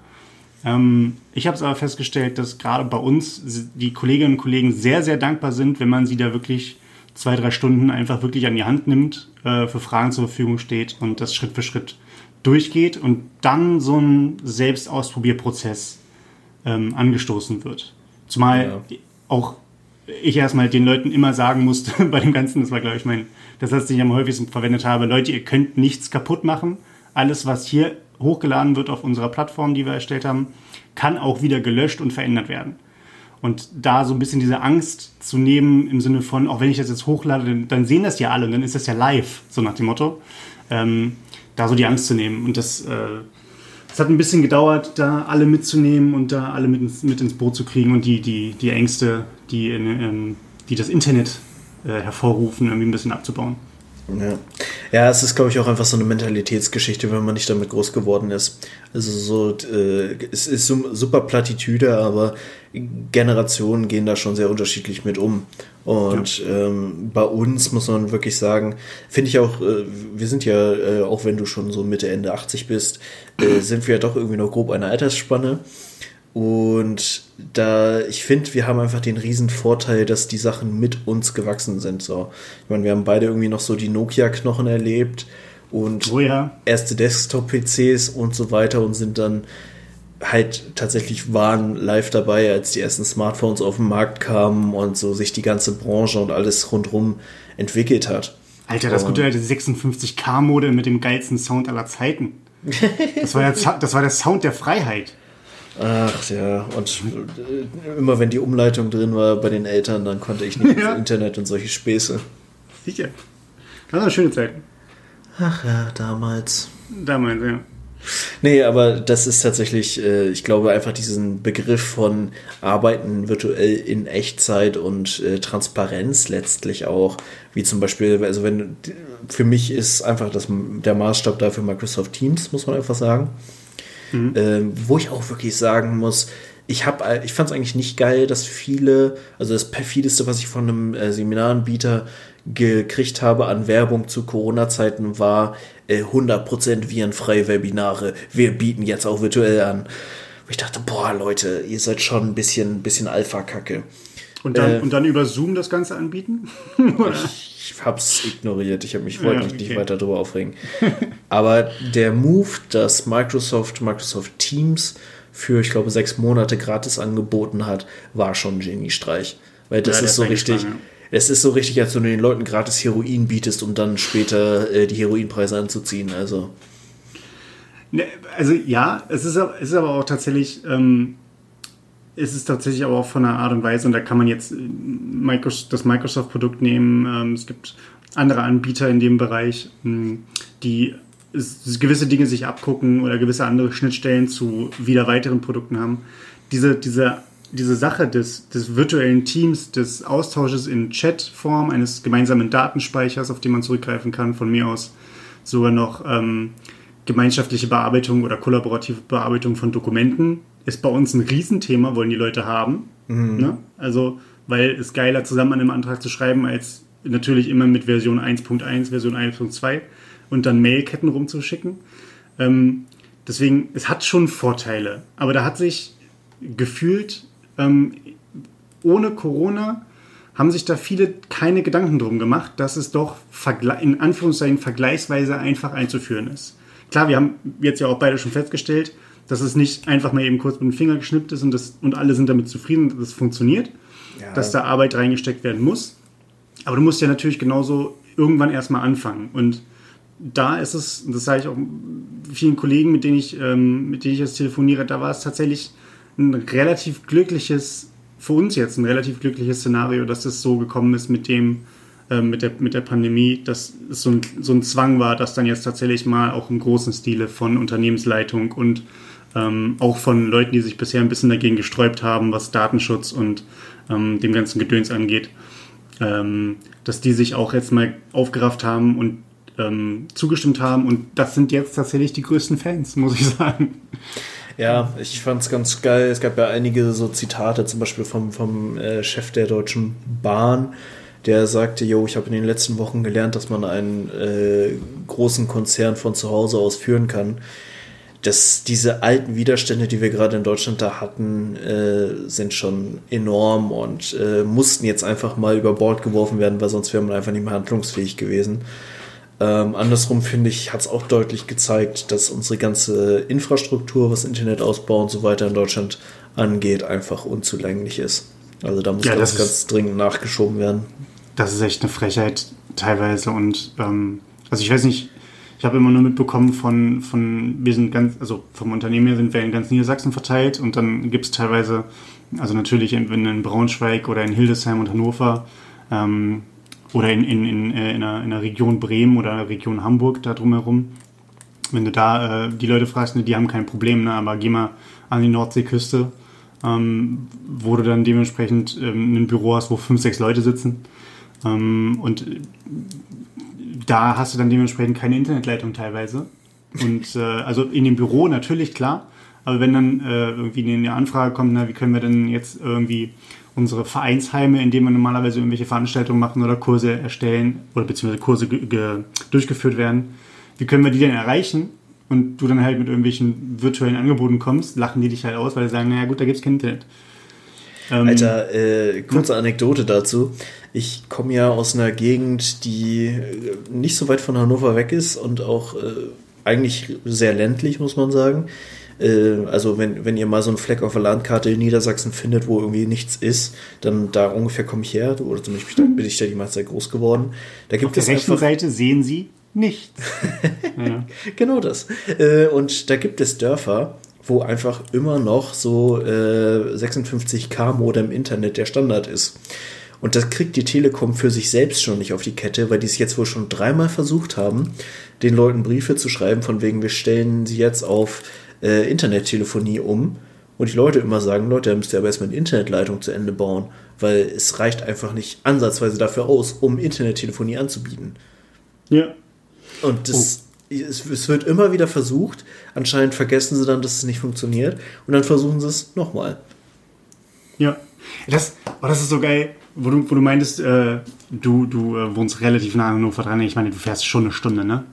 Ähm, ich habe es aber festgestellt, dass gerade bei uns die Kolleginnen und Kollegen sehr, sehr dankbar sind, wenn man sie da wirklich zwei, drei Stunden einfach wirklich an die Hand nimmt, äh, für Fragen zur Verfügung steht und das Schritt für Schritt durchgeht und dann so ein Selbstausprobierprozess ähm, angestoßen wird. Zumal ja. auch ich erstmal den Leuten immer sagen musste bei dem Ganzen, das war glaube ich mein, das was ich am häufigsten verwendet habe, Leute, ihr könnt nichts kaputt machen. Alles, was hier hochgeladen wird auf unserer Plattform, die wir erstellt haben, kann auch wieder gelöscht und verändert werden. Und da so ein bisschen diese Angst zu nehmen im Sinne von, auch wenn ich das jetzt hochlade, dann, sehen das ja alle und dann ist das ja live, so nach dem Motto. Ähm, da so die Angst zu nehmen. Und das, äh, das hat ein bisschen gedauert, da alle mitzunehmen und da alle mit ins, mit ins Boot zu kriegen und die, die, die Ängste, die, in, in, die das Internet äh, hervorrufen, irgendwie ein bisschen abzubauen. Ja. ja, es ist, glaube ich, auch einfach so eine Mentalitätsgeschichte, wenn man nicht damit groß geworden ist. Also so, äh, es ist super Plattitüde, aber Generationen gehen da schon sehr unterschiedlich mit um. Und ja. ähm, bei uns muss man wirklich sagen, finde ich auch, äh, wir sind ja, äh, auch wenn du schon so Mitte, Ende 80 bist, äh, sind wir ja doch irgendwie noch grob einer Altersspanne. Und da, ich finde, wir haben einfach den riesen Vorteil, dass die Sachen mit uns gewachsen sind. So. Ich meine, wir haben beide irgendwie noch so die Nokia-Knochen erlebt und oh ja. erste Desktop-PCs und so weiter und sind dann halt tatsächlich waren live dabei, als die ersten Smartphones auf den Markt kamen und so sich die ganze Branche und alles rundrum entwickelt hat. Alter, das gute alte 56K-Mode mit dem geilsten Sound aller Zeiten. Das war, der, das war der Sound der Freiheit. Ach ja, und immer wenn die Umleitung drin war bei den Eltern, dann konnte ich nicht ja. ins Internet und solche Späße. Sicher. Das waren schöne Zeiten. Ach ja, damals. Damals, ja. Nee, aber das ist tatsächlich, äh, ich glaube, einfach diesen Begriff von Arbeiten virtuell in Echtzeit und äh, Transparenz letztlich auch, wie zum Beispiel, also wenn, für mich ist einfach das, der Maßstab dafür Microsoft Teams, muss man einfach sagen. Mhm. Ähm, wo ich auch wirklich sagen muss, ich habe, ich fand es eigentlich nicht geil, dass viele, also das perfideste, was ich von einem äh, Seminaranbieter gekriegt habe an Werbung zu Corona-Zeiten, war äh, 100% virenfreie Webinare. Wir bieten jetzt auch virtuell an. ich dachte, boah, Leute, ihr seid schon ein bisschen, bisschen Alpha-Kacke. Und dann, äh, und dann über Zoom das Ganze anbieten? ich hab's ignoriert. Ich habe mich wollte ja, okay. nicht weiter darüber aufregen. Aber der Move, dass Microsoft Microsoft Teams für, ich glaube, sechs Monate gratis angeboten hat, war schon ein Geniestreich. Weil das ja, ist so richtig. Es ist so richtig, als wenn du den Leuten gratis Heroin bietest, um dann später äh, die Heroinpreise anzuziehen. Also. Ne, also ja, es ist, es ist aber auch tatsächlich, ähm, es ist tatsächlich aber auch von der Art und Weise, und da kann man jetzt äh, das Microsoft-Produkt nehmen. Ähm, es gibt andere Anbieter in dem Bereich, hm, die gewisse Dinge sich abgucken oder gewisse andere Schnittstellen zu wieder weiteren Produkten haben. Diese, diese, diese Sache des, des virtuellen Teams, des Austausches in Chatform, eines gemeinsamen Datenspeichers, auf den man zurückgreifen kann, von mir aus sogar noch ähm, gemeinschaftliche Bearbeitung oder kollaborative Bearbeitung von Dokumenten, ist bei uns ein Riesenthema, wollen die Leute haben. Mhm. Ne? Also, weil es geiler zusammen an einem Antrag zu schreiben, als natürlich immer mit Version 1.1, Version 1.2 und dann Mailketten rumzuschicken. Ähm, deswegen, es hat schon Vorteile, aber da hat sich gefühlt ähm, ohne Corona haben sich da viele keine Gedanken drum gemacht, dass es doch in Anführungszeichen vergleichsweise einfach einzuführen ist. Klar, wir haben jetzt ja auch beide schon festgestellt, dass es nicht einfach mal eben kurz mit dem Finger geschnippt ist und, das, und alle sind damit zufrieden, dass es funktioniert, ja. dass da Arbeit reingesteckt werden muss. Aber du musst ja natürlich genauso irgendwann erstmal anfangen. Und da ist es, das sage ich auch vielen Kollegen, mit denen ich, ähm, mit denen ich jetzt telefoniere, da war es tatsächlich ein relativ glückliches, für uns jetzt ein relativ glückliches Szenario, dass es so gekommen ist mit dem, äh, mit, der, mit der Pandemie, dass es so ein, so ein Zwang war, dass dann jetzt tatsächlich mal auch im großen Stile von Unternehmensleitung und ähm, auch von Leuten, die sich bisher ein bisschen dagegen gesträubt haben, was Datenschutz und ähm, dem ganzen Gedöns angeht, ähm, dass die sich auch jetzt mal aufgerafft haben und ähm, zugestimmt haben. Und das sind jetzt tatsächlich die größten Fans, muss ich sagen. Ja, ich fand es ganz geil. Es gab ja einige so Zitate, zum Beispiel vom, vom äh, Chef der Deutschen Bahn, der sagte, jo, ich habe in den letzten Wochen gelernt, dass man einen äh, großen Konzern von zu Hause aus führen kann. Dass diese alten Widerstände, die wir gerade in Deutschland da hatten, äh, sind schon enorm und äh, mussten jetzt einfach mal über Bord geworfen werden, weil sonst wäre man einfach nicht mehr handlungsfähig gewesen. Ähm, andersrum finde ich, hat es auch deutlich gezeigt, dass unsere ganze Infrastruktur, was Internetausbau und so weiter in Deutschland angeht, einfach unzulänglich ist. Also da muss ja, ganz, ganz dringend nachgeschoben werden. Das ist echt eine Frechheit teilweise und ähm, also ich weiß nicht, ich habe immer nur mitbekommen von, von, wir sind ganz, also vom Unternehmen her sind wir in ganz Niedersachsen verteilt und dann gibt es teilweise, also natürlich in, in Braunschweig oder in Hildesheim und Hannover, ähm, oder in, in, in, äh, in, einer, in der Region Bremen oder der Region Hamburg da drumherum. Wenn du da äh, die Leute fragst, ne, die haben kein Problem, ne, aber geh mal an die Nordseeküste, ähm, wo du dann dementsprechend ähm, ein Büro hast, wo fünf, sechs Leute sitzen. Ähm, und da hast du dann dementsprechend keine Internetleitung teilweise. Und äh, also in dem Büro natürlich, klar. Aber wenn dann äh, irgendwie eine Anfrage kommt, na, wie können wir denn jetzt irgendwie unsere Vereinsheime, in denen wir normalerweise irgendwelche Veranstaltungen machen oder Kurse erstellen oder beziehungsweise Kurse durchgeführt werden. Wie können wir die denn erreichen? Und du dann halt mit irgendwelchen virtuellen Angeboten kommst, lachen die dich halt aus, weil sie sagen, naja gut, da gibt es kein Internet. Ähm, Alter, äh, kurze Anekdote dazu. Ich komme ja aus einer Gegend, die äh, nicht so weit von Hannover weg ist und auch äh, eigentlich sehr ländlich, muss man sagen. Äh, also wenn, wenn ihr mal so einen Fleck auf der Landkarte in Niedersachsen findet, wo irgendwie nichts ist, dann da ungefähr komme ich her, oder zumindest bin ich da die meiste Zeit groß geworden. Da gibt auf der rechten Seite sehen Sie nichts. ja. Genau das. Äh, und da gibt es Dörfer, wo einfach immer noch so 56k äh, Modem Internet der Standard ist. Und das kriegt die Telekom für sich selbst schon nicht auf die Kette, weil die es jetzt wohl schon dreimal versucht haben, den Leuten Briefe zu schreiben, von wegen, wir stellen sie jetzt auf äh, Internettelefonie um und die Leute immer sagen, Leute, da müsst ihr aber erstmal eine Internetleitung zu Ende bauen, weil es reicht einfach nicht ansatzweise dafür aus, um Internettelefonie anzubieten. Ja. Und das, oh. es, es, wird immer wieder versucht, anscheinend vergessen sie dann, dass es nicht funktioniert und dann versuchen sie es nochmal. Ja. Das, oh, das ist so geil, wo du, wo du meintest, äh, du, du äh, wohnst relativ nah an Hannover dran. Ich meine, du fährst schon eine Stunde, ne?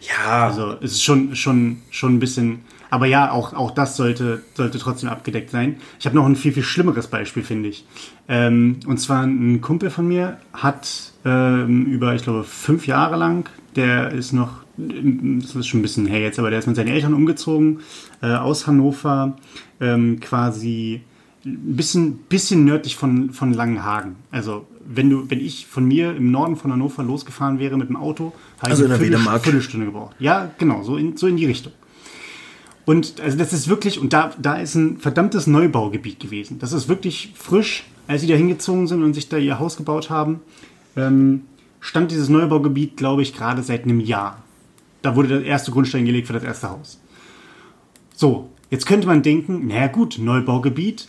Ja. Also es ist schon, schon, schon ein bisschen. Aber ja, auch, auch das sollte, sollte trotzdem abgedeckt sein. Ich habe noch ein viel, viel schlimmeres Beispiel, finde ich. Ähm, und zwar ein Kumpel von mir hat ähm, über, ich glaube, fünf Jahre lang, der ist noch, das ist schon ein bisschen her jetzt, aber der ist mit seinen Eltern umgezogen äh, aus Hannover, ähm, quasi ein bisschen, bisschen nördlich von, von Langenhagen. Also wenn du, wenn ich von mir im Norden von Hannover losgefahren wäre mit dem Auto, habe also ich eine Viertel, Viertelstunde gebraucht. Ja, genau, so in, so in die Richtung. Und also das ist wirklich, und da, da ist ein verdammtes Neubaugebiet gewesen. Das ist wirklich frisch, als sie da hingezogen sind und sich da ihr Haus gebaut haben, ähm, stand dieses Neubaugebiet, glaube ich, gerade seit einem Jahr. Da wurde der erste Grundstein gelegt für das erste Haus. So, jetzt könnte man denken, naja gut, Neubaugebiet,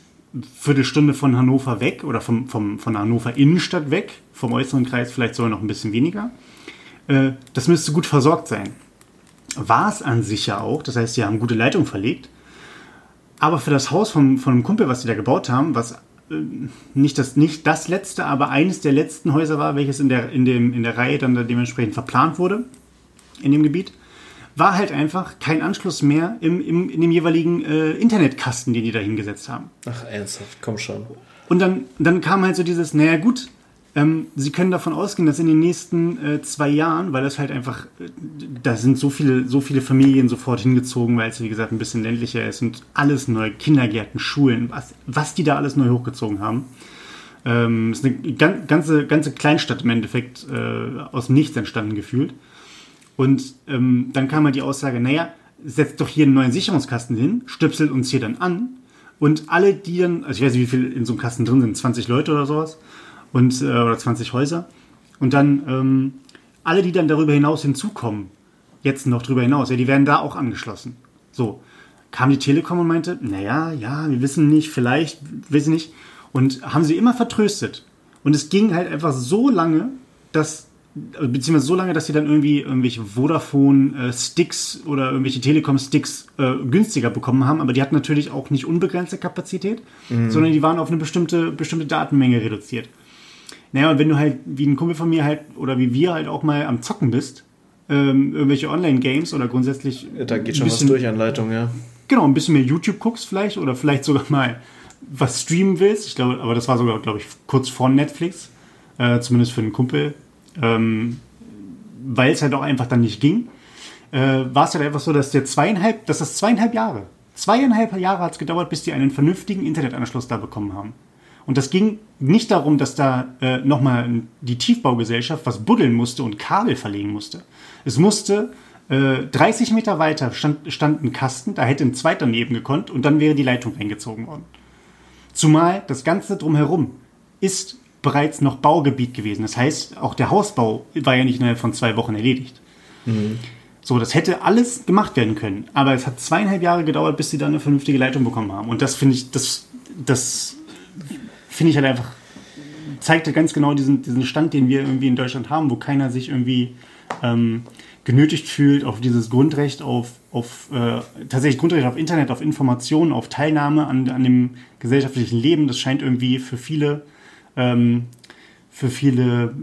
Viertelstunde von Hannover weg oder vom, vom, von Hannover Innenstadt weg, vom äußeren Kreis vielleicht sogar noch ein bisschen weniger. Äh, das müsste gut versorgt sein war es an sich ja auch. Das heißt, sie haben gute Leitung verlegt. Aber für das Haus von, von einem Kumpel, was sie da gebaut haben, was äh, nicht, das, nicht das letzte, aber eines der letzten Häuser war, welches in der, in dem, in der Reihe dann da dementsprechend verplant wurde in dem Gebiet, war halt einfach kein Anschluss mehr im, im, in dem jeweiligen äh, Internetkasten, den die da hingesetzt haben. Ach, ernsthaft, komm schon. Und dann, dann kam halt so dieses, naja gut, ähm, Sie können davon ausgehen, dass in den nächsten äh, zwei Jahren, weil das halt einfach, äh, da sind so viele, so viele Familien sofort hingezogen, weil es wie gesagt ein bisschen ländlicher ist und alles neu, Kindergärten, Schulen, was, was die da alles neu hochgezogen haben. Ähm, ist eine ganze, ganze Kleinstadt im Endeffekt äh, aus dem Nichts entstanden gefühlt. Und ähm, dann kam halt die Aussage, naja, setzt doch hier einen neuen Sicherungskasten hin, stöpselt uns hier dann an und alle, die dann, also ich weiß nicht, wie viel in so einem Kasten drin sind, 20 Leute oder sowas, und, äh, oder 20 Häuser. Und dann ähm, alle, die dann darüber hinaus hinzukommen, jetzt noch darüber hinaus, ja, die werden da auch angeschlossen. So, kam die Telekom und meinte, naja, ja, wir wissen nicht, vielleicht, wissen nicht. Und haben sie immer vertröstet. Und es ging halt einfach so lange, dass, beziehungsweise so lange, dass sie dann irgendwie irgendwelche Vodafone-Sticks äh, oder irgendwelche Telekom-Sticks äh, günstiger bekommen haben. Aber die hatten natürlich auch nicht unbegrenzte Kapazität, mhm. sondern die waren auf eine bestimmte, bestimmte Datenmenge reduziert. Naja, und wenn du halt, wie ein Kumpel von mir halt, oder wie wir halt auch mal am Zocken bist, ähm, irgendwelche Online-Games oder grundsätzlich. Ja, da geht schon bisschen, was durch an Leitung, ja. Genau, ein bisschen mehr YouTube guckst vielleicht oder vielleicht sogar mal was streamen willst. Ich glaube, aber das war sogar, glaube ich, kurz vor Netflix, äh, zumindest für einen Kumpel, ähm, weil es halt auch einfach dann nicht ging. Äh, war es halt einfach so, dass der zweieinhalb, dass das zweieinhalb Jahre, zweieinhalb Jahre hat es gedauert, bis die einen vernünftigen Internetanschluss da bekommen haben. Und das ging nicht darum, dass da äh, nochmal die Tiefbaugesellschaft was buddeln musste und Kabel verlegen musste. Es musste äh, 30 Meter weiter stand, stand ein Kasten, da hätte ein zweiter neben gekonnt und dann wäre die Leitung eingezogen worden. Zumal das Ganze drumherum ist bereits noch Baugebiet gewesen. Das heißt, auch der Hausbau war ja nicht innerhalb von zwei Wochen erledigt. Mhm. So, das hätte alles gemacht werden können. Aber es hat zweieinhalb Jahre gedauert, bis sie da eine vernünftige Leitung bekommen haben. Und das finde ich, das, das finde ich halt einfach, zeigt ja ganz genau diesen, diesen Stand, den wir irgendwie in Deutschland haben, wo keiner sich irgendwie ähm, genötigt fühlt, auf dieses Grundrecht auf, auf äh, tatsächlich Grundrecht auf Internet, auf Informationen, auf Teilnahme an, an dem gesellschaftlichen Leben. Das scheint irgendwie für viele ähm, für viele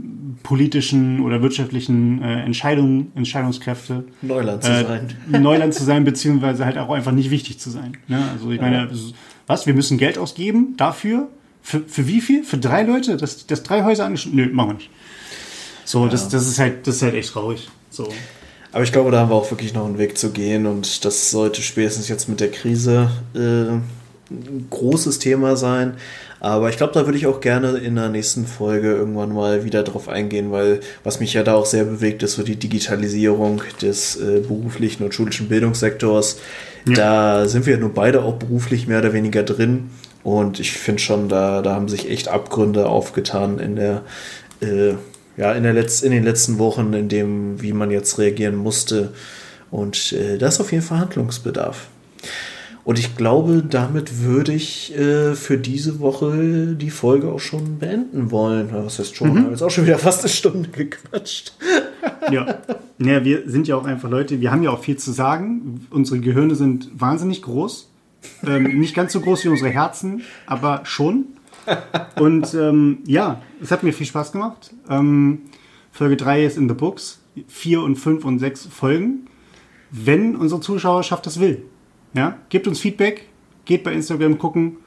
politischen oder wirtschaftlichen äh, Entscheidungen, Entscheidungskräfte Neuland zu äh, sein. Neuland zu sein, beziehungsweise halt auch einfach nicht wichtig zu sein. Ne? Also ich meine, was, wir müssen Geld ausgeben dafür, für, für wie viel? Für drei Leute? Das, das drei Häuser angeschlossen? Nö, machen wir nicht. So, ja. das, das, ist halt, das ist halt echt traurig. So. Aber ich glaube, da haben wir auch wirklich noch einen Weg zu gehen und das sollte spätestens jetzt mit der Krise äh, ein großes Thema sein. Aber ich glaube, da würde ich auch gerne in der nächsten Folge irgendwann mal wieder drauf eingehen, weil was mich ja da auch sehr bewegt, ist so die Digitalisierung des äh, beruflichen und schulischen Bildungssektors. Ja. Da sind wir ja nur beide auch beruflich mehr oder weniger drin. Und ich finde schon, da, da haben sich echt Abgründe aufgetan in der, äh, ja, in, der Letz-, in den letzten Wochen, in dem, wie man jetzt reagieren musste. Und äh, da ist auf jeden Fall Handlungsbedarf. Und ich glaube, damit würde ich äh, für diese Woche die Folge auch schon beenden wollen. Was heißt schon? Mhm. Wir haben jetzt auch schon wieder fast eine Stunde gequatscht. ja. ja, wir sind ja auch einfach Leute, wir haben ja auch viel zu sagen. Unsere Gehirne sind wahnsinnig groß. Ähm, nicht ganz so groß wie unsere Herzen, aber schon. Und ähm, ja, es hat mir viel Spaß gemacht. Ähm, Folge 3 ist in the books. 4 und 5 und 6 Folgen. Wenn unsere Zuschauerschaft das will. Ja, gebt uns Feedback, geht bei Instagram gucken.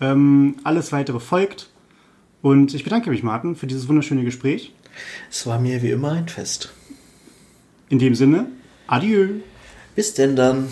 Ähm, alles weitere folgt. Und ich bedanke mich, Martin, für dieses wunderschöne Gespräch. Es war mir wie immer ein Fest. In dem Sinne, adieu. Bis denn dann.